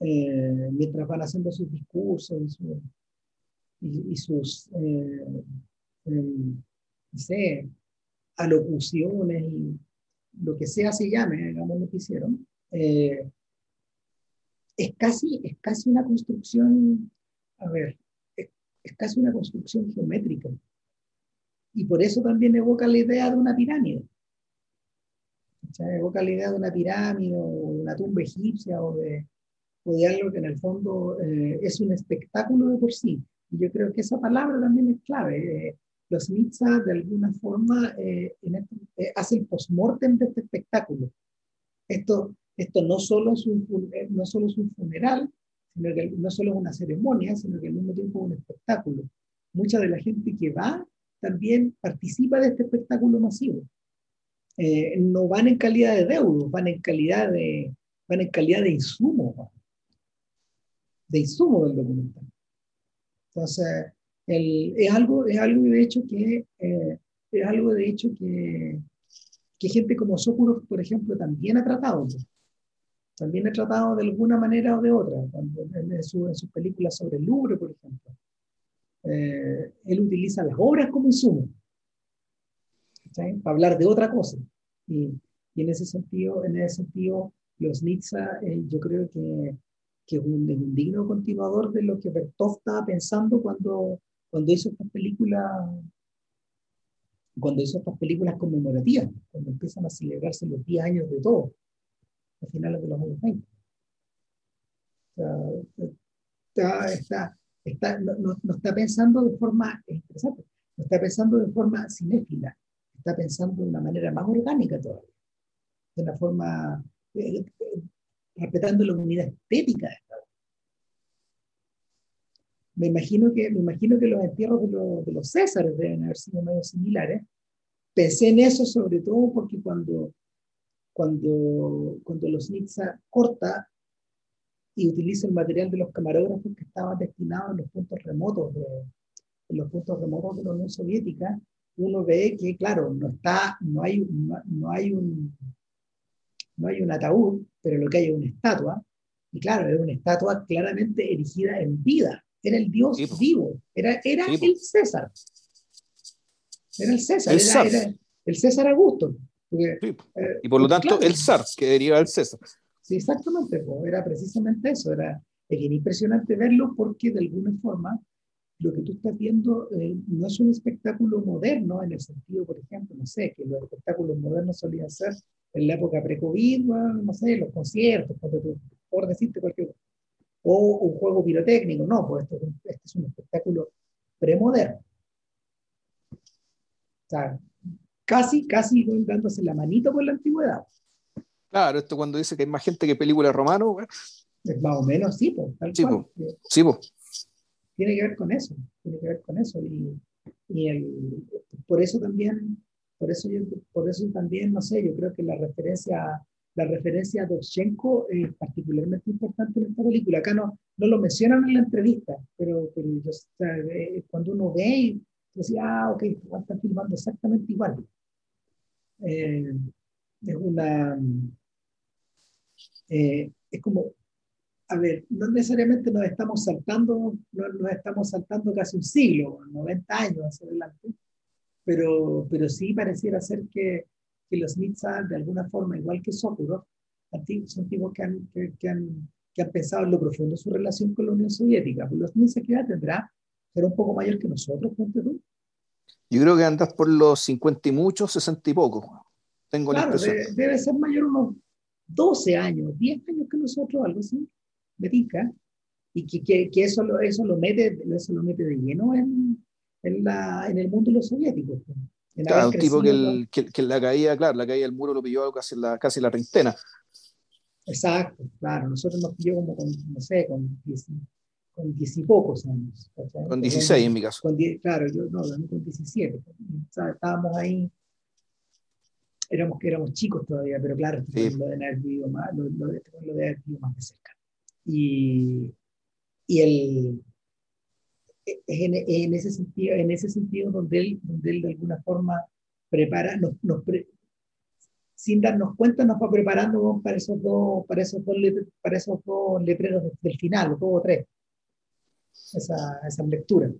eh, mientras van haciendo sus discursos y, y sus no sé, alocuciones y lo que sea se llame, digamos lo que hicieron, eh, es, casi, es casi una construcción, a ver, es, casi una construcción geométrica. Y por eso también evoca la idea de una pirámide. Evoca la idea de una pirámide o una tumba egipcia o de, o de algo que en el fondo eh, es un espectáculo de por sí. Y yo creo que esa palabra también es clave. Eh, los Nitsa de alguna forma eh, este, eh, hace el postmortem de este espectáculo. Esto, esto no, solo es un, eh, no solo es un funeral, sino que no solo es una ceremonia, sino que al mismo tiempo es un espectáculo. Mucha de la gente que va también participa de este espectáculo masivo. no van en calidad de deudos, van en calidad de, van en calidad de insumo, de insumo del documental. Entonces, es, algo, es algo de hecho que, eh, es algo de hecho que, que gente como Sokurov, por ejemplo, también ha tratado. También ha tratado de alguna manera o de otra. En, en, sus películas sobre el Louvre, por ejemplo. Eh, él utiliza las obras como insumo. Para hablar de otra cosa. Y, y, en ese sentido, en ese sentido los Nitsa, eh, yo creo que, que es un, un, digno continuador de lo que Bertov estaba pensando cuando, cuando hizo estas películas, cuando hizo estas películas conmemorativas, cuando empiezan a celebrarse los 10 años de todo, a finales de los años 20. está, está, está, no, no, está pensando de forma interesante, no está pensando de forma cinéfila, está pensando de una manera más orgánica todavía, de una forma, eh, eh, respetando la unidad estética de esta me imagino que, me imagino que los entierros de, los, de los Césares deben haber sido medio similares. Pensé en eso sobre todo porque cuando, cuando, cuando los Nitsa corta y utiliza el material de los camarógrafos que estaban destinados en los puntos remotos de, en los puntos remotos de la Unión Soviética, uno ve que, claro, no, está, no, hay, no, hay un, no hay un ataúd, pero lo que hay es una estatua, y claro, es una estatua claramente erigida en vida, era el Dios vivo, era, era el César. Era el César, era, el César Augusto. Eh, y por lo tanto, el zar, que deriva del César. Sí, exactamente, era precisamente eso, era, impresionante verlo porque de alguna forma lo que tú estás viendo eh, no es un espectáculo moderno en el sentido, por ejemplo, no sé, que los espectáculos modernos solían ser en la época pre-COVID, no sé, los conciertos, por decirte cualquier o un juego pirotécnico, no, pues esto, este es un espectáculo premoderno. O sea, casi, casi dándose la manito con la antigüedad. Claro, esto cuando dice que hay más gente que película romano, es más o menos, sí, pues, tal sí, cual. sí, pues tiene que ver con eso, tiene que ver con eso. Y, y el, por eso también, por eso, yo, por eso también, no sé, yo creo que la referencia, la referencia a Dovchenko es particularmente importante en esta película. Acá no, no lo mencionan en la entrevista, pero, pero eh, cuando uno ve y decía, ah, ok, están filmando exactamente igual. Eh, es una... Eh, es como a ver, no necesariamente nos estamos saltando, no, nos estamos saltando casi un siglo, 90 años hacia adelante, pero, pero sí pareciera ser que, que los Nitsa, de alguna forma, igual que Sokurov, son tipos que han, que, han, que han pensado en lo profundo su relación con la Unión Soviética. Pues los Nitsa, ¿qué edad tendrá? ¿Será un poco mayor que nosotros, ponte tú? Yo creo que andas por los 50 y muchos, 60 y poco. Tengo claro, la impresión. Debe, debe ser mayor unos 12 años, 10 años que nosotros, algo así me y que, que, eso, lo, eso, lo mete, eso lo mete de lleno en, en, la, en el mundo de los soviéticos. Claro, un tipo que, el, que, la caída, claro, la caída del muro lo pilló casi la, casi la treintena. Exacto, claro, nosotros nos pilló como con, no sé, con diez, con diez y pocos años. Con 16 en mi caso. Con claro, yo no, con 17. estábamos ahí, éramos éramos chicos todavía, pero claro, sí. lo de haber vivido más, lo, lo, lo de haber vivido más de cerca. Y, y el, en, en, ese sentido, en ese sentido donde él, donde él de alguna forma prepara, nos, nos sin darnos cuenta, nos va preparando para esos dos, para esos dos, para esos dos letreros del final, los dos o tres, esa, esa lectura.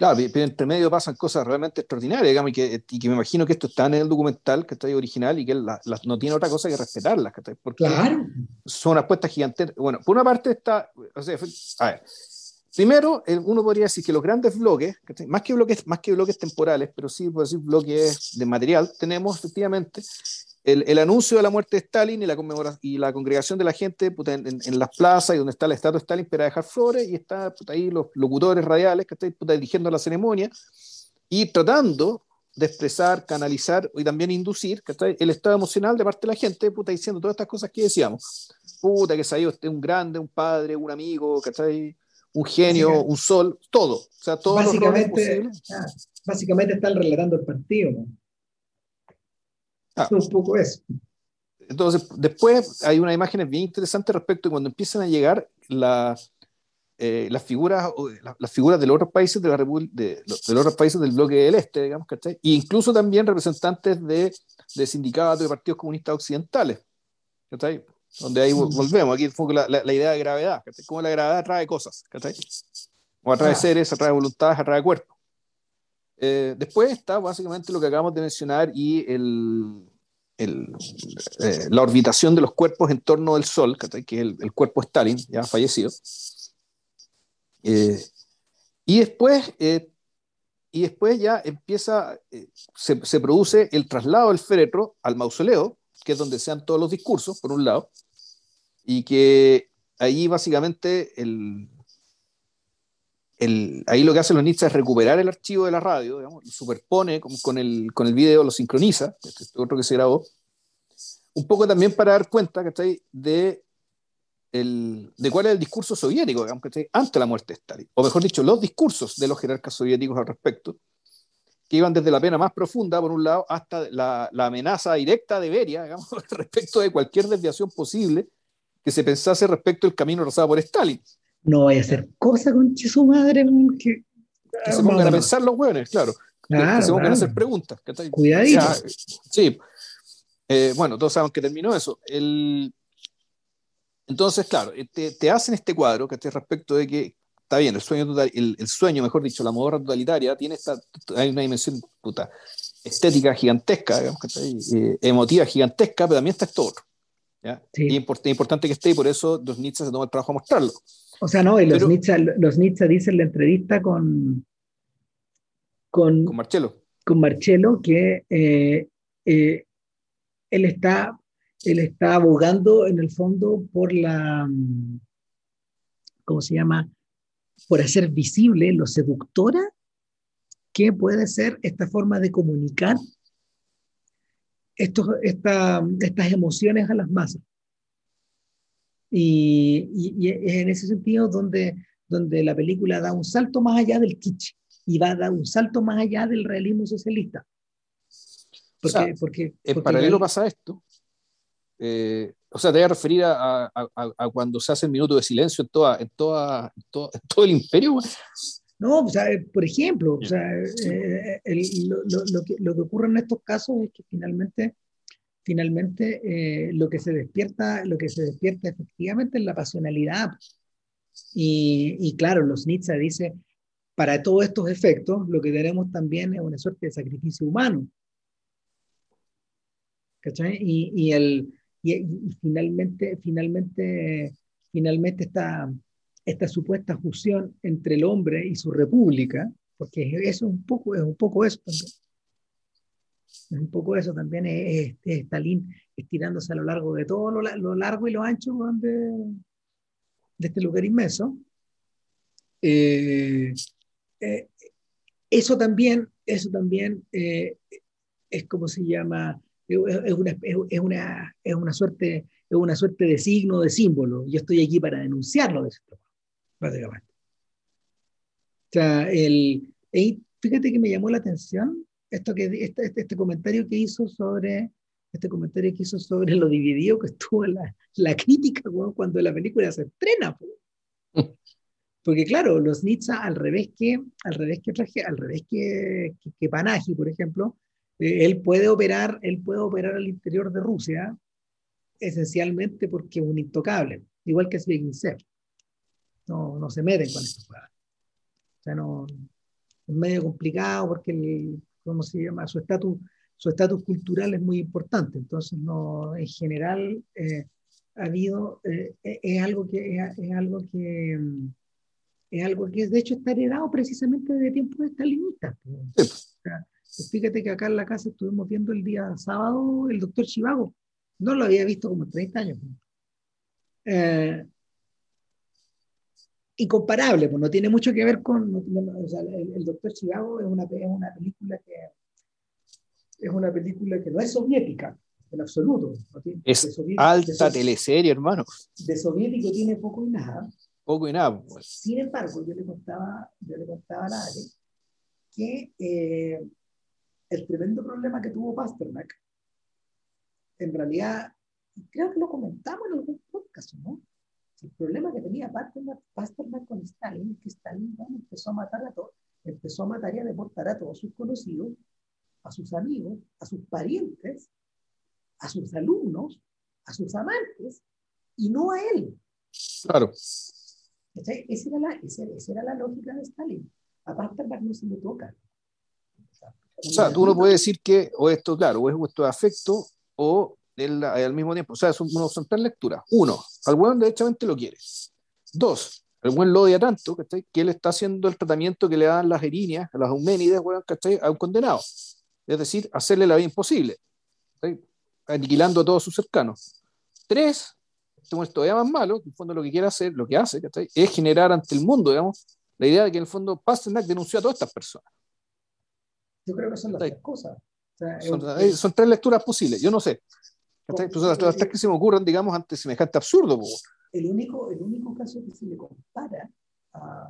Claro, pero entre medio pasan cosas realmente extraordinarias, digamos, y que, y que me imagino que esto está en el documental que está ahí original y que él no tiene otra cosa que respetarlas, porque claro. son apuestas gigantes. Bueno, por una parte está, o sea, a ver, primero uno podría decir que los grandes bloques, más que bloques, más que bloques temporales, pero sí, por decir bloques de material, tenemos efectivamente el, el, anuncio de la muerte de Stalin y la, y la congregación de la gente en, las plazas y donde está la estatua de Stalin para dejar flores y está ahí los locutores radiales que están dirigiendo la ceremonia y tratando de expresar, canalizar y también inducir el estado emocional de parte de la gente, puta, diciendo todas estas cosas que decíamos. Puta, que salió este un grande, un padre, un amigo, un genio, un sol, todo. O sea, básicamente, básicamente están relatando el partido. ¿no? Ah. un poco eso. Entonces, después hay unas imágenes bien interesantes respecto a cuando empiezan a llegar eh, las figuras las figuras de los otros países de, la de, de, los otros países del bloque del este, digamos, ¿cachai? E incluso también representantes de, de sindicatos y partidos comunistas occidentales, ¿cachai? Donde ahí volvemos, aquí fue la, la, idea de gravedad. Cómo la gravedad atrae cosas. O atrae seres, atrae voluntades, atrae cuerpos. Eh, después está básicamente lo que acabamos de mencionar y el, el, eh, la orbitación de los cuerpos en torno del Sol, que es el, cuerpo Stalin, ya fallecido. Eh, y, después, y después ya empieza, se, se, produce el traslado del féretro al mausoleo, que es donde se dan todos los discursos, por un lado, y que ahí básicamente el, ahí lo que hacen los Nietzsche es recuperar el archivo de la radio, digamos, lo superpone con, con, el, con el video, lo sincroniza, este es otro que se grabó, un poco también para dar cuenta, ¿cachai? De el, de cuál es el discurso soviético, digamos, ante la muerte de Stalin, o mejor dicho, los discursos de los jerarcas soviéticos al respecto, que iban desde la pena más profunda, por un lado, hasta la, la amenaza directa de Beria, digamos, respecto de cualquier desviación posible que se pensase respecto del camino rozado por Stalin. No vaya a hacer cosa con su madre. Que, que se pongan a pensar los hueones, claro. que, se pongan a hacer preguntas. Cuidadito. sí. Eh, bueno, todos sabemos que terminó eso. El, entonces, claro, eh, te, hacen este cuadro que respecto de que está bien, el sueño, el, sueño, mejor dicho, la modorra totalitaria, tiene esta, hay una dimensión puta, estética gigantesca, eh, emotiva gigantesca, pero también está esto otro. Y es importante que esté y por eso los Nietzsche se toma el trabajo a mostrarlo. O sea, no, y los, Nietzsche, los Nietzsche dicen en la entrevista con, con, con Marcelo. Con Marcelo que eh, él está él está abogando en el fondo por la, ¿cómo se llama? Por hacer visible lo seductora que puede ser esta forma de comunicar estos, estas emociones a las masas. Y, es en ese sentido donde, donde la película da un salto más allá del kitsch y va a dar un salto más allá del realismo socialista. Porque, porque, en paralelo pasa esto, eh, o sea, te voy a referir a, cuando se hace el minuto de silencio en, toda, en, toda, todo, el imperio. No, o sea, por ejemplo, o sea, eh, lo, que, lo, que, ocurre en estos casos es que finalmente, finalmente eh, lo que se despierta, lo que se despierta efectivamente es la pasionalidad. Y, y claro, los Nietzsche dice, para todos estos efectos, lo que tenemos también es una suerte de sacrificio humano. ¿Cachai? Y, y el, y, finalmente, finalmente, finalmente esta, esta supuesta fusión entre el hombre y su república, porque eso es un poco, es un poco eso también. Es un poco eso también, es, Stalin estirándose a lo largo de todo lo, largo y lo ancho de, de este lugar inmenso. Eh, eh, eso también, eso también eh, es como se llama, es una, es una, es una, suerte, es una suerte de signo, de símbolo. Yo estoy aquí para denunciarlo de ese básicamente. O sea, el, fíjate que me llamó la atención esto que, este, este, este, comentario que hizo sobre este comentario que hizo sobre lo dividido que estuvo la, la crítica cuando la película se estrena. Porque claro, los Nietzsche al revés que al revés que al revés que, que, que Panaji, por ejemplo, eh, él puede operar, él puede operar al interior de Rusia esencialmente porque es un intocable, igual que Zbigniew No, no se meten con esto. O sea, no, es medio complicado porque, el, ¿cómo se llama? Su estatus su estatus cultural es muy importante. Entonces, no, en general, eh, ha habido, eh, es, algo que, es, algo que, es algo que, de hecho, está heredado precisamente de tiempos de estalinistas. Fíjate que acá en la casa estuvimos viendo el día sábado el doctor Chivago. No lo había visto como 30 años. Eh, incomparable, pues no tiene mucho que ver con. el, doctor Chivago es una, es una película que es una película que no es soviética, en absoluto. es alta teleserie, hermano. De soviético tiene poco y nada. Poco y nada. Pues. Sin embargo, yo le contaba, yo le contaba a la que eh, el tremendo problema que tuvo Pasternak, en realidad, creo que lo comentamos en algún podcast, ¿no? El problema que tenía Pasternak, con Stalin es que Stalin empezó a matar a todos, empezó a matar y a deportar a todos sus conocidos, a sus amigos, a sus parientes, a sus alumnos, a sus amantes, y no a él. Claro. Esa era, la, esa, era la lógica de Stalin. A Pasternak no se le toca. O sea, tú no puedes decir que, o esto, claro, o es vuestro afecto, o al mismo tiempo. O sea, son, son tres lecturas. Uno, al buen derechamente lo quiere. Dos, el buen lo odia tanto que él está haciendo el tratamiento que le dan las erinias, las euménides, a un condenado. Es decir, hacerle la vida imposible, aniquilando a todos sus cercanos. Tres, esto es todavía más malo, en el fondo lo que quiere hacer, lo que hace, es generar ante el mundo, digamos, la idea de que en el fondo Pasternak denunció a todas estas personas. Yo creo que son las tres cosas. son, tres lecturas posibles, yo no sé. Pues las, tres que se me ocurren, digamos, ante semejante absurdo. el único, el único caso que se le compara a,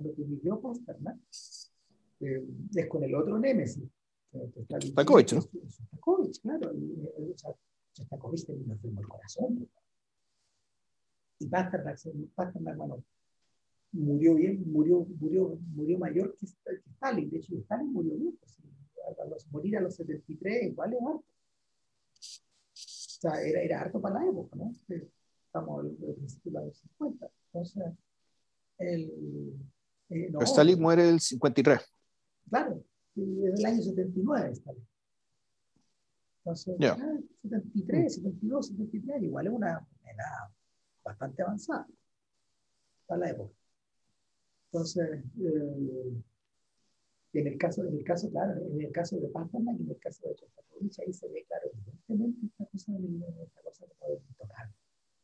lo que vivió Pasternak eh, es con el otro Némesis. ¿no? Claro. Stakovich tenía enfermo el corazón. Y Pasternak, Pasternak bueno, murió bien, murió, murió, murió mayor que, Stalin. De hecho, Stalin murió bien. Pues, a los, morir a los 73 igual es harto. O sea, era, era harto para la época, ¿no? Estamos al principio de los 50. Entonces, el, eh, no, Stalin muere el 53. Claro, es el año 79 Stalin. Entonces, yeah. 73, 72, 73, igual es una edad bastante avanzada para la época. Entonces, eh, en el caso, en el caso, claro, en el caso de Pasternak y en el caso de Chostakovich, ahí se ve, claro, evidentemente esta cosa, esta cosa del intocable,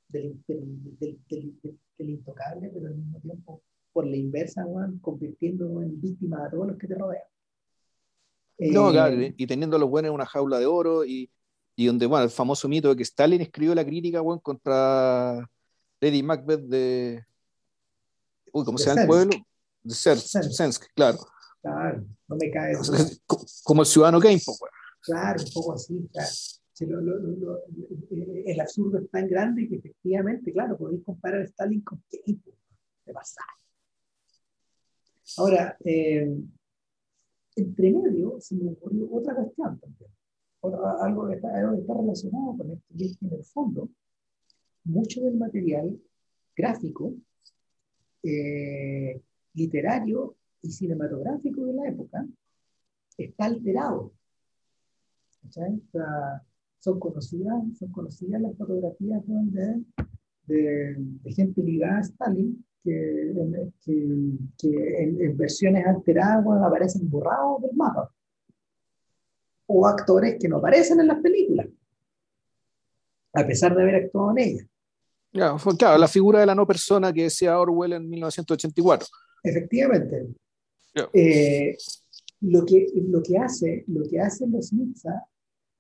del, del, del, del, intocable, pero al mismo tiempo, por la inversa, van convirtiendo en víctima a todos los que te rodean. No, eh, claro, y teniendo los buenos en una jaula de oro y, y donde, bueno, el famoso mito de que Stalin escribió la crítica, bueno, contra Lady Macbeth de... Uy, ¿cómo se llama el pueblo? De Sensk, claro Claro, no me cae. Como el ciudadano Kane, pues, Claro, un poco así, claro. el absurdo es tan grande que efectivamente, claro, podéis comparar a Stalin con Kane, de pasar. Ahora, eh, entre medio se me ocurrió otra cuestión también. algo, que está, está relacionado con esto, y es que en el fondo, mucho del material gráfico, eh, literario y cinematográfico de la época está alterado. son, conocidas, son conocidas las fotografías de, de, gente ligada a Stalin que, que, en, versiones alteradas aparecen borrados del mapa. O actores que no aparecen en las películas, a pesar de haber actuado en ellas. Claro, la figura de la no persona que decía Orwell en 1984. Efectivamente, eh, lo, que, lo, que hace, lo que hacen los Nitsa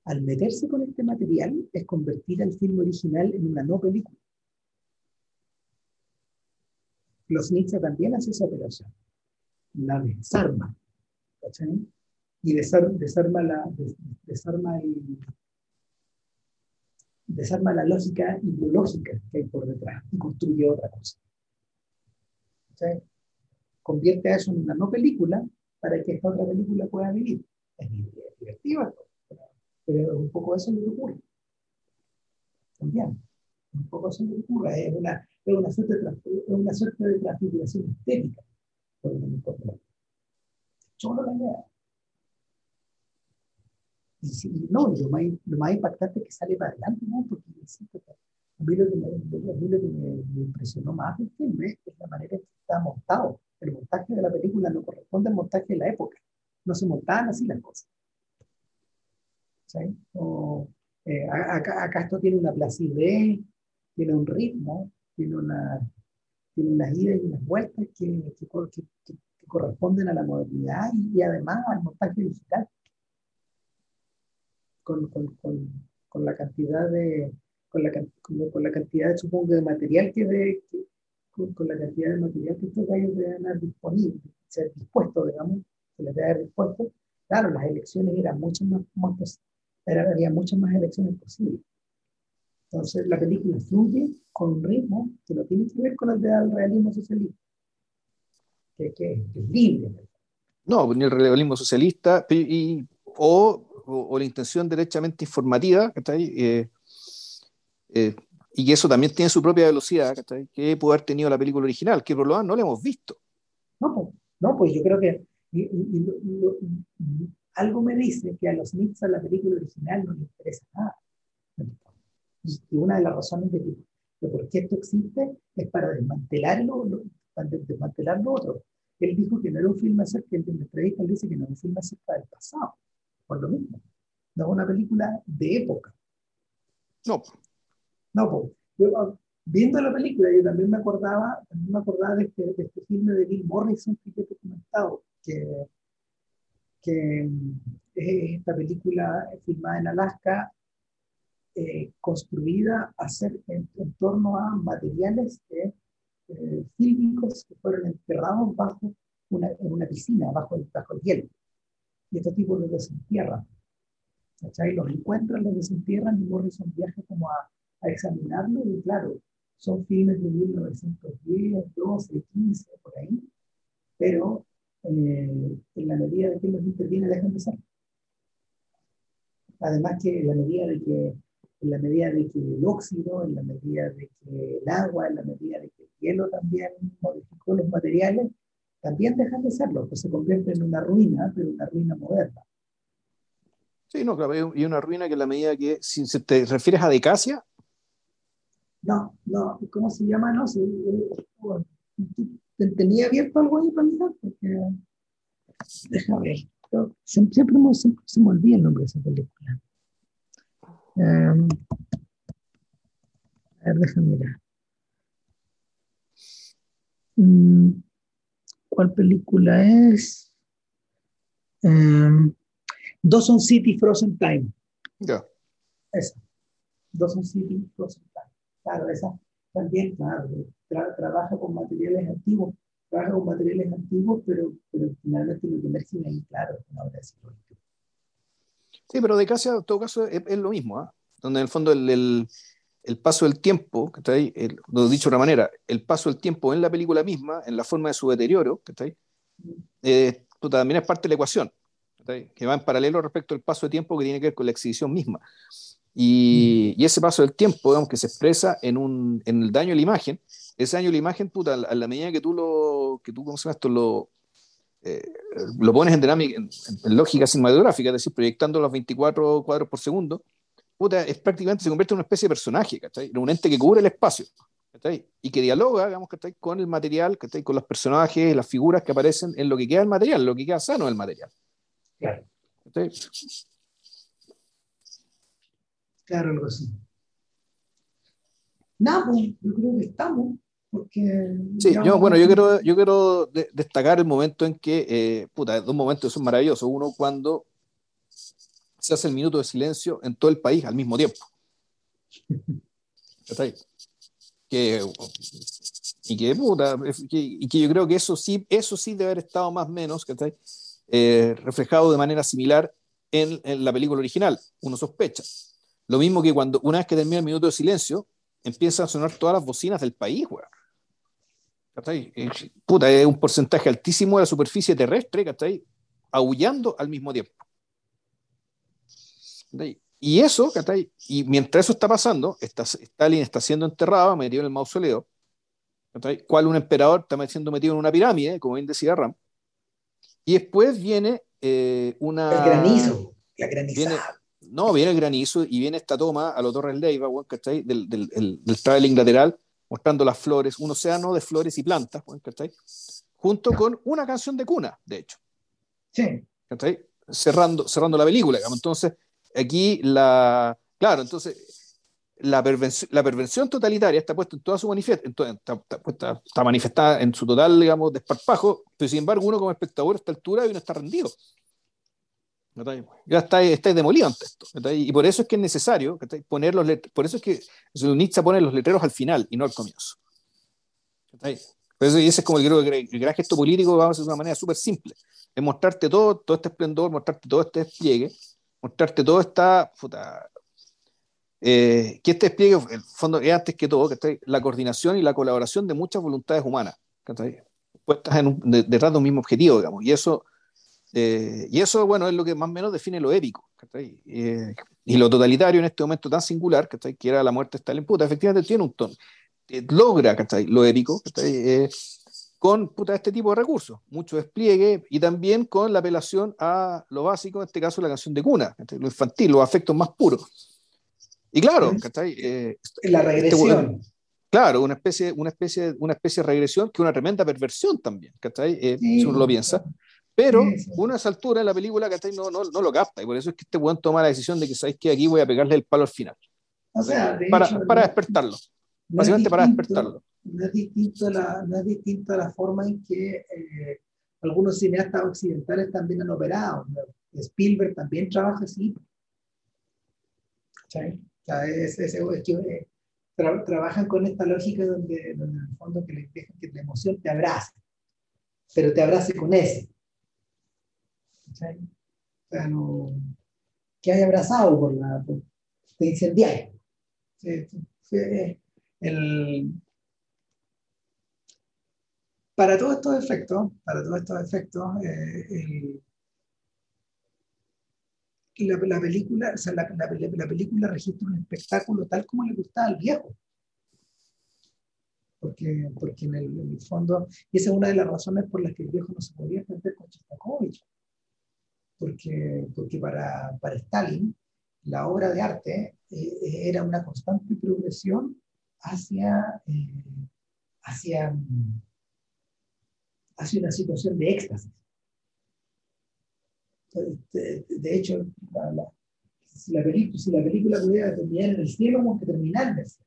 al meterse con este material es convertir al film original en una no película. Los Nitsa también hacen esa operación. La desarma. Y desarma, la, desarma, el, desarma la lógica ideológica que hay por detrás y construye otra cosa convierte a eso en una no película para que esta otra película pueda vivir. Es divertido pero un poco eso lo que ocurre. También, un poco eso lo que ocurre. Es una, es una, suerte, de, es una suerte de transfiguración estética. Por lo que Solo la idea. Y, no, lo más, lo más impactante es que sale para adelante, ¿no? Porque a mí lo que me, impresionó más del filme es la manera en que está montado el montaje de la película no corresponde al montaje de la época. No se montaban así las cosas. Eh, acá, esto tiene una placidez, tiene un ritmo, tiene, una, tiene unas idas y unas vueltas que, que, corresponden a la modernidad y, además al montaje digital. Con, con, con, con, la cantidad de con la, con, la cantidad supongo de material que, de, con, la cantidad de material que estos gallos deben haber disponible, ser dispuestos, digamos, se les debe haber dispuesto, claro, las elecciones eran mucho más, más era, había muchas más elecciones posibles. Entonces, la película fluye con un ritmo que no tiene que ver con el del realismo socialista, que, que, es libre. No, ni el realismo socialista y, o, o, la intención derechamente informativa, eh, eh, y eso también tiene su propia velocidad, que puede haber tenido la película original, que por lo menos no la hemos visto. No, pues, no, pues yo creo que algo me dice que a los Nixon la película original no les interesa nada. Y, una de las razones de, por qué esto existe es para desmantelar lo, desmantelar lo otro. Él dijo que no era un filme acerca, de la entrevista dice que no era un filme acerca del pasado, por lo mismo. No es una película de época. No. No, pues, yo, ah, viendo la película, yo también me acordaba, también me acordaba de este, de este filme de Bill Morrison que te he comentado, que, que es esta película filmada en Alaska, eh, construida a ser en, torno a materiales eh, fílmicos que fueron enterrados bajo una, en una piscina, bajo el, bajo el hielo. Estos tipos los desentierran. ¿cachai? Los encuentran, los desentierran y Morrison viaja como a, a examinarlo y claro, son filmes de 1910, 12, 15, por ahí, pero eh, en la medida de que los interviene dejan de ser. Además que en la medida de que en la medida de que el óxido, en la medida de que el agua, en la medida de que el hielo también modificó los materiales, también dejan de serlo, pues se convierte en una ruina, pero una ruina moderna. Sí, no, claro, y una ruina que en la medida que, si te refieres a Decasia, no, no, ¿cómo se llama? No sé. ¿Tenía abierto algo ahí para mirar? Porque, déjame ver. Siempre, se me olvida el nombre de esa película. Um, a ver, déjame mirar. Mm, ¿Cuál película es? Um, Dawson City Frozen Time. Ya. Esa. Dawson City Frozen Time. Claro, esa también, claro, trabaja con materiales antiguos, trabaja con materiales antiguos, pero, pero finalmente lo que emerge ahí, claro, es una obra psicológica. Sí, pero de casi en todo caso es, lo mismo, ¿ah? donde en el fondo el, el, el paso del dicho de otra manera, el paso del tiempo en la película misma, en la forma de su deterioro, ¿está eh, también es parte de la ecuación, que va en paralelo respecto al paso de tiempo que tiene que ver con la exhibición misma. Y, ese paso del tiempo, digamos, que se expresa en, un, en el daño a la imagen, ese daño a la imagen, puta, a la medida que tú lo, que tú, ¿cómo esto? Lo, eh, lo pones en en, lógica cinematográfica, es decir, proyectando los 24 cuadros por segundo, puta, es prácticamente se convierte en una especie de personaje, ¿cachai? En un ente que cubre el espacio, ¿cachai? Y que dialoga, digamos, ¿cachai? Con el material, ¿cachai? Con los personajes, las figuras que aparecen en lo que queda el material, lo que queda sano del material. Claro. Claro, algo así. Nada, pues, yo creo que estamos. Porque, sí, yo, bueno, yo quiero, yo quiero destacar el momento en que, eh, puta, dos momentos son maravillosos. Uno, cuando se hace el minuto de silencio en todo el país al mismo tiempo. Que, y que, puta, y que yo creo que eso sí, eso sí debe haber estado más o menos eh, reflejado de manera similar en, en, la película original, uno sospecha. Lo mismo que cuando, una vez que termina el minuto de silencio, empiezan a sonar todas las bocinas del país, weón. Puta, es un porcentaje altísimo de la superficie terrestre, ¿cachai? Aullando al mismo tiempo. Y eso, ¿cachai? Y mientras eso está pasando, está, Stalin está siendo enterrado, metido en el mausoleo, ¿cachai? Cual un emperador está siendo metido en una pirámide, como bien decía Ram. Y después viene eh, una... El granizo, la granizada no, viene el granizo y viene esta toma a los Torres Leiva, ¿cachai? Del, del, del, del traveling lateral, mostrando las flores, un océano de flores y plantas, ¿cachai? Junto con una canción de cuna, de hecho. Sí. ¿cachai? Cerrando, cerrando la película, digamos. Entonces, aquí la. Claro, entonces, la perversión, la totalitaria está puesta en toda su manifiesto, está, está, está, manifestada en su total, digamos, desparpajo, pero sin embargo, uno como espectador a esta altura y uno está rendido. Ya está, está demolido ante esto. Y por eso es que es necesario poner los por eso es que Nietzsche pone los letreros al final y no al comienzo. Por eso, y ese es como el, el, gran gesto político, vamos a hacer de una manera súper simple. Es mostrarte todo, todo este esplendor, mostrarte todo este despliegue, mostrarte todo esta. eh, que este despliegue, en el fondo, es antes que todo que la coordinación y la colaboración de muchas voluntades humanas, puestas en detrás de un mismo objetivo, digamos. Y eso eh, y eso, bueno, es lo que más o menos define lo épico. Eh, y lo totalitario en este momento tan singular, que era la muerte de Stalin, puta, efectivamente tiene un tono. Eh, logra lo épico con puta, este tipo de recursos, mucho despliegue y también con la apelación a lo básico, en este caso la canción de cuna, lo infantil, los afectos más puros. Y claro, eh, la este regresión. claro, una especie, una, especie, una especie de regresión que una tremenda perversión también, si uno lo piensa. Pero uno a esa altura en la película no, no, no, lo capta y por eso es que este weón toma la decisión de que sabéis que aquí voy a pegarle el palo al final. O sea, para, para despertarlo. básicamente para despertarlo. No es, distinto la, no es distinto la forma en que eh, algunos cineastas occidentales también han operado. Spielberg también trabaja así. es, es, que, trabajan con esta lógica donde, donde, en el fondo que dejan que la emoción te abrace, pero te abrace con ese. O sea, no, que haya abrazado por la por, te incendiario. El, para todos estos efectos, para todos estos efectos, eh, la, la, película, o sea, la, la, la, película registra un espectáculo tal como le gustaba al viejo. Porque, porque en, el, fondo, y esa es una de las razones por las que el viejo no se podía entender con Shostakovich. Porque, porque para, para Stalin, la obra de arte eh, era una constante progresión hacia, eh, hacia hacia una situación de éxtasis. De, hecho, si, la película, si la película pudiera terminar en el cielo, como que terminar en el cielo.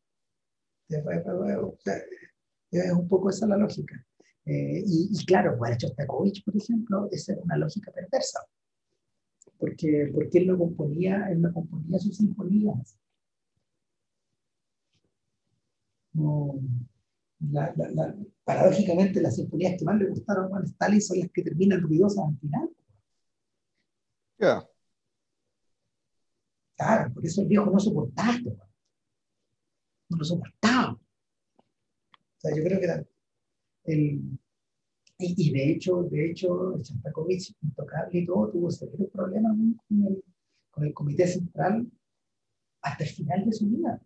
Es un poco esa la lógica. Eh, y, claro, para Chostakovich, por ejemplo, esa era una lógica perversa. Porque, porque él no componía, él no componía sus sinfonías. No, la, la, paradójicamente las sinfonías que más le gustaron a Stalin son las que terminan ruidosas al final. Claro, por eso el viejo no soportaba esto. No lo soportaba. O sea, yo creo que el, y, de hecho, de hecho, Chastakovich, intocable y todo, tuvo serios problemas con el, con el comité central hasta el final de su vida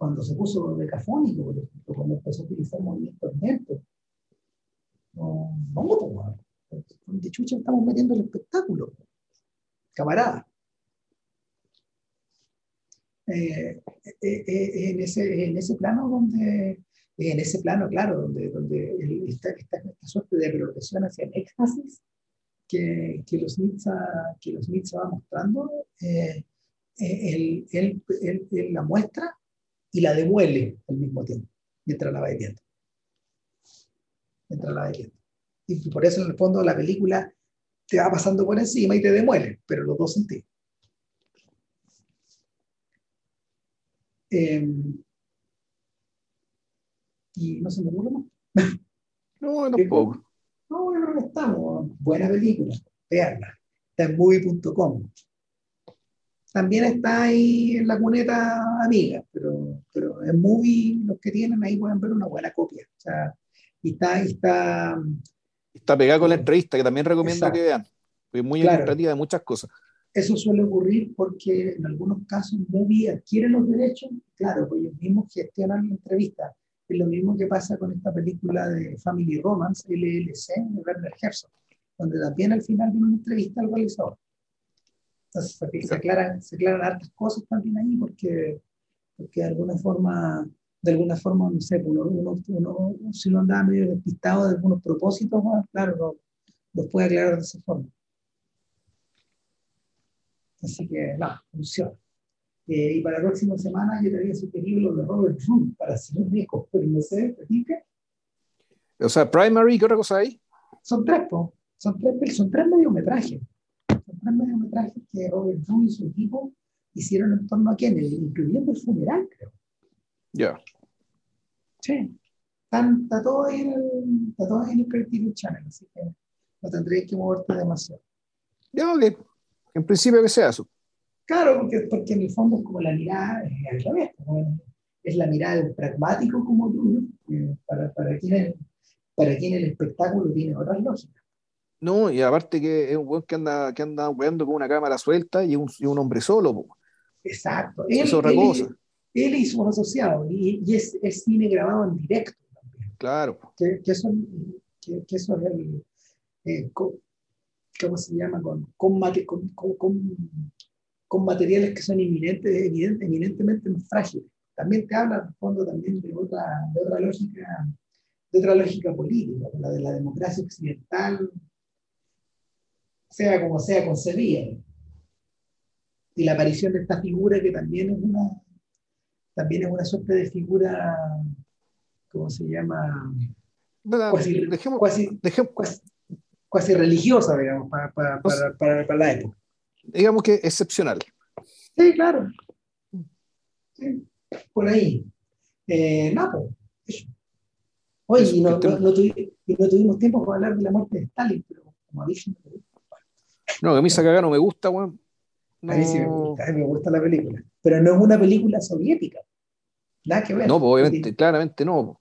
cuando se puso decafónico, por ejemplo, cuando empezó a utilizar movimientos lentos. No, no, de chucha estamos metiendo el espectáculo, camarada. Eh, eh, eh, en, ese, en ese plano donde, en ese plano, claro, donde, donde esta, esta, suerte de progresión hacia el éxtasis que, que, los Nietzsche, que los Nietzsche va mostrando, él, él, él, él, la muestra y la demuele al mismo tiempo, mientras la va viendo. Mientras la va viendo. Y por eso en el fondo la película te va pasando por encima y te demuele, pero los dos sentidos. Em, y no se me ocurre más. No, tampoco. No, yo creo que estamos. Buena película, veanla. Está en movie.com también está ahí en la cuneta amiga, pero, pero en Movie los que tienen ahí pueden ver una buena copia. O sea, y está, está, está pegada con la entrevista, que también recomiendo que vean, es muy claro. de muchas cosas. Eso suele ocurrir porque en algunos casos Movie adquiere los derechos, claro, pues ellos mismos gestionan la entrevista. Es lo mismo que pasa con esta película de Family Romance, LLC, de Werner Herzog, donde también al final de una entrevista al realizador. Entonces se, aclaran, se aclaran hartas cosas también ahí porque, porque de alguna forma, de alguna forma, no sé, pues, uno, uno, si uno anda medio despistado de algunos propósitos, claro, lo, lo, puede aclarar de esa forma. Así que, no, funciona. Eh, y para la próxima semana yo te había sugerido lo de Robert Room para hacer un disco, pero no sé, ¿te O sea, Primary, ¿qué otra cosa hay? Son tres, son tres, son tres mediometrajes tres mediometrajes que Robert Drew y su equipo hicieron en torno a Kennedy, incluyendo el funeral, creo. Ya. Sí. está, todo en el, está todo en el Creative Channel, así que no tendréis que moverte demasiado. Ya, ok. En principio que sea eso. Claro, porque, porque en el fondo es como la mirada, es al revés, es la mirada del pragmático como tú, para, para, quien para quien el espectáculo tiene otras lógicas. No, y aparte que es un weón que anda, que anda weando con una cámara suelta y un, y un hombre solo. Exacto. Él, es otra cosa. Él y su asociado, y, y es, es, cine grabado en directo también. Claro. Que, que, eso, que, que eso es el. Eh, ¿Cómo se llama? Con, con, con, con, con materiales que son eminentes, evidente, eminentemente más frágiles. También te habla, en fondo, también de otra, de otra lógica de otra lógica política, la de la democracia occidental, sea como sea concebida. Y la aparición de esta figura que también es una, también es una suerte de figura, ¿cómo se llama? Cuasi, religiosa, digamos, para, para, para, para, la época. Digamos que excepcional. Sí, claro. Sí, por ahí. Eh, no, pues, Oye, y no, no, tuvimos tiempo para hablar de la muerte de Stalin, pero como dije, no, a mí esa cagada no me gusta, weón. A mí sí me gusta, a mí me gusta la película. Pero no es una película soviética. Nada que ver. No, pues, obviamente, claramente no.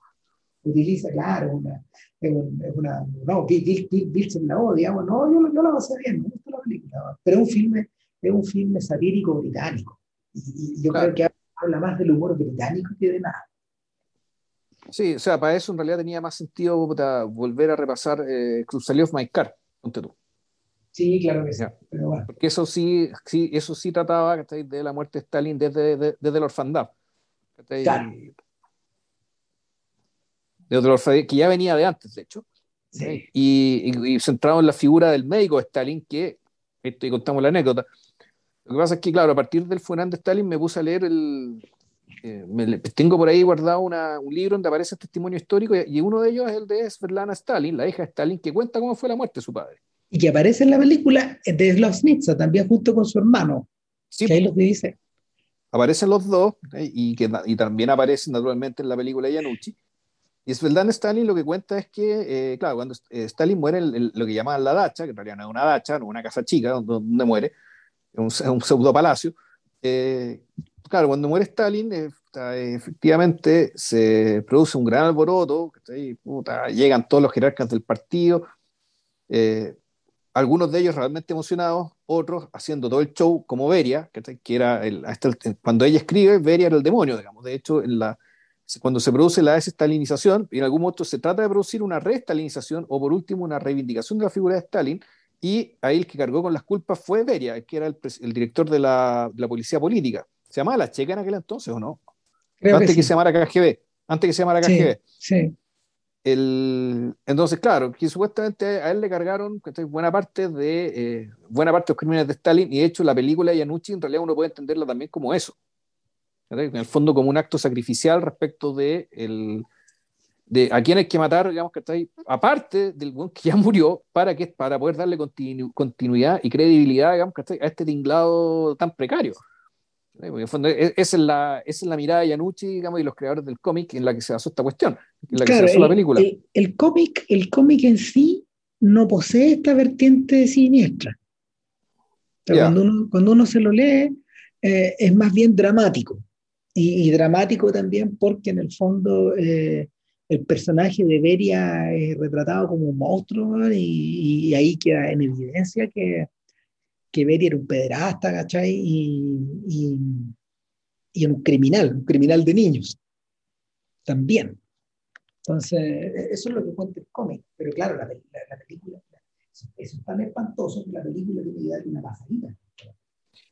Utiliza, claro, una, es, una. No, se la odia. No, yo, yo la pasé bien, me gusta la película. Pero es un filme, es un filme satírico británico. Y, yo creo que habla más del humor británico que de nada. Sí, o sea, para eso en realidad tenía más sentido volver a repasar eh, of My Car, ponte tú. Sí, claro que sí. Pero bueno. Porque eso sí, sí, eso sí trataba de la muerte de Stalin desde, desde la orfandad. Claro. De que ya venía de antes, de hecho. Sí. Y, y, centrado en la figura del médico de Stalin, que, esto y contamos la anécdota. Lo que pasa es que, claro, a partir del funeral de Stalin me puse a leer el, eh, tengo por ahí guardado una, un libro donde aparece el testimonio histórico y, uno de ellos es el de Svetlana Stalin, la hija de Stalin, que cuenta cómo fue la muerte de su padre. Y que aparece en la película de Slavnitsa también junto con su hermano. Sí, que ahí lo dice. Aparecen los dos eh, y, que, y también aparece naturalmente en la película de Yanucci. Y Svetlana Stalin lo que cuenta es que, eh, claro, cuando Stalin muere en lo que llaman la dacha, que en realidad no es una dacha, no es una casa chica donde, muere, es un, un pseudo palacio, eh, claro, cuando muere Stalin, eh, efectivamente se produce un gran alboroto, llegan todos los jerarcas del partido, eh, algunos de ellos realmente emocionados, otros haciendo todo el show como Beria, que era el, cuando ella escribe, Beria era el demonio, digamos. De hecho, en la, cuando se produce la desestalinización, y en algún momento se trata de producir una restalinización o por último una reivindicación de la figura de Stalin, y ahí el que cargó con las culpas fue Beria, que era el, el director de la, de la, policía política. ¿Se llamaba la Checa en aquel entonces o no? antes que, se llamara KGB. Antes que se llamara KGB. Sí. El, entonces, claro, que supuestamente a él le cargaron buena parte de eh, buena parte de los crímenes de Stalin y de hecho la película de Yanucci en realidad uno puede entenderla también como eso. En el fondo como un acto sacrificial respecto de el, de a quién hay que matar, digamos que aparte del que ya murió, para, que, para poder darle continuidad y credibilidad, digamos que a este tinglado tan precario. En el fondo, e, esa, es la, es la mirada de Yanucci digamos, y los creadores del cómic en la que se basó esta cuestión, en la que se basó la película. El, cómic, el cómic en sí no posee esta vertiente siniestra. cuando, uno, cuando uno se lo lee, eh, es más bien dramático. Y, dramático también porque en el fondo eh, el personaje de Beria es retratado como un monstruo y, ahí queda en evidencia que, que Beria era un pederasta, ¿cachai? Y, y, un criminal, un criminal de niños también. Entonces, eso es lo que cuenta el cómic. Pero claro, la, la, película, eso, es tan espantoso que la película tiene que darle una pasadita.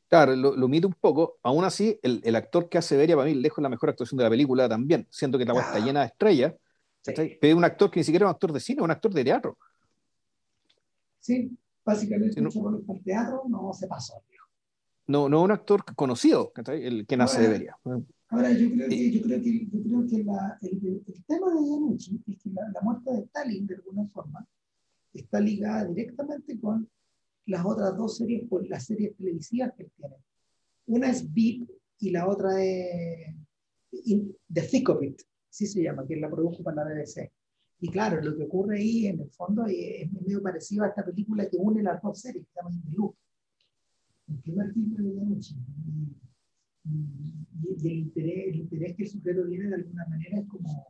Claro, lo, lo mide un poco. Aún así, el, el, actor que hace Beria, para mí, lejos la mejor actuación de la película también, siendo que la está llena de estrellas. Pero es un actor que ni siquiera es un actor de cine, es un actor de teatro. Sí, básicamente no, el teatro no se pasó. No, no un actor conocido, el que nace de Beria. Ahora, yo creo que, yo creo que, yo creo que la, el, el, tema de Yanucci es que la, la, muerte de Stalin, de alguna forma, está ligada directamente con las otras dos series, por las series televisivas que él tiene. Una es VIP y la otra es The Thick of It, así se llama, que la produjo para la BBC. Y claro, lo que ocurre ahí en el fondo es medio parecido a esta película que une las dos series, que se llama In El primer filme de Yanucci. Y, y, el, interés, el interés que el sujeto tiene de alguna manera es como,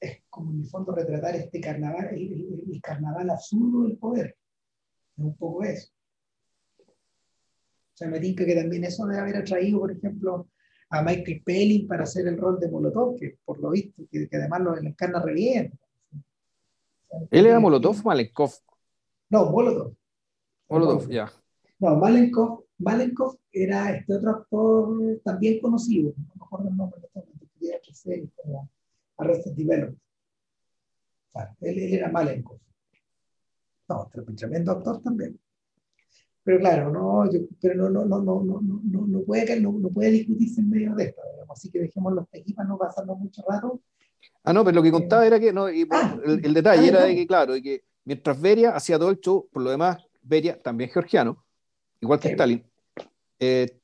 es como en el fondo retratar este carnaval, el, el carnaval absurdo del poder. Es un poco eso. O sea, me tinca que también eso debe haber atraído, por ejemplo, a Michael Pelling para hacer el rol de Molotov, que por lo visto, que, además lo encarna re bien. ¿Él era Molotov o Malenkov? No, Molotov. Molotov, ya. No, Malenkov, Malenkov era este otro actor también conocido, no me acuerdo el nombre, que hacer como Arrested Development. él, él era Malenkov. No, tremendo actor también. Pero claro, no, yo, pero no, no, no, no, no, no, no, puede, no, no puede discutirse en medio de esto, así que dejemos los equipos no pasando mucho rato. Ah, no, pero lo que contaba era que, no, y, ah, el, detalle era de que, claro, de que mientras Beria hacía todo el show, por lo demás, Beria, también georgiano, igual que Stalin, eh,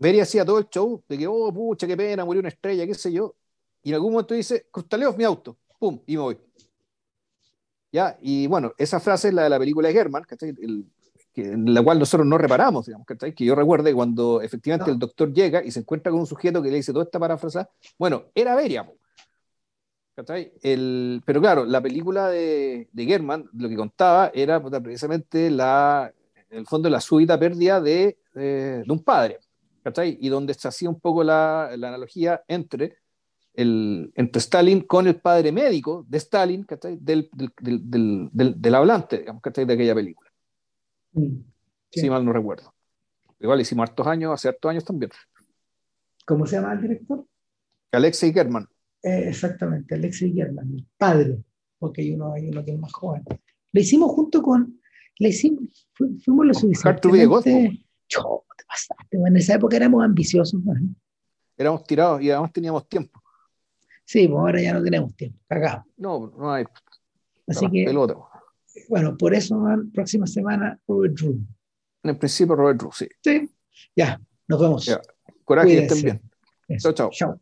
Beri hacía todo el show de que, oh, pucha, qué pena, murió una estrella, qué sé yo. Y en algún momento dice, Crustaleos, mi auto. Pum, y me voy. ¿Ya? Y bueno, esa frase es la de la película de German, en la cual nosotros no reparamos, digamos, que yo recuerde cuando efectivamente el doctor llega y se encuentra con un sujeto que le dice toda esta parafrasa, bueno, era Beria. El, pero claro, la película de, de German lo que contaba era precisamente la, en el fondo la súbita pérdida de, de un padre. Y donde se hacía un poco la, la analogía entre, el, entre Stalin con el padre médico de Stalin, Del, del, del, del, hablante, digamos, De aquella película. Mm, si mal no recuerdo. Igual hicimos hartos años, hace hartos años también. ¿Cómo se llama el director? Alexei German. Eh, exactamente, Alexei German, el padre, porque hay uno, hay uno que es más joven. Lo hicimos junto con, le hicimos, fuimos los suficientemente te pasaste, en esa época éramos ambiciosos. Éramos tirados y además teníamos tiempo. Sí, pues ahora ya no tenemos tiempo, cagado. No, no hay. Así que, bueno, por eso, próxima semana, Robert Drew. En principio, Robert Drew, sí. Sí, ya, nos vemos. Coraje, estén bien. Chao, chao. Chao.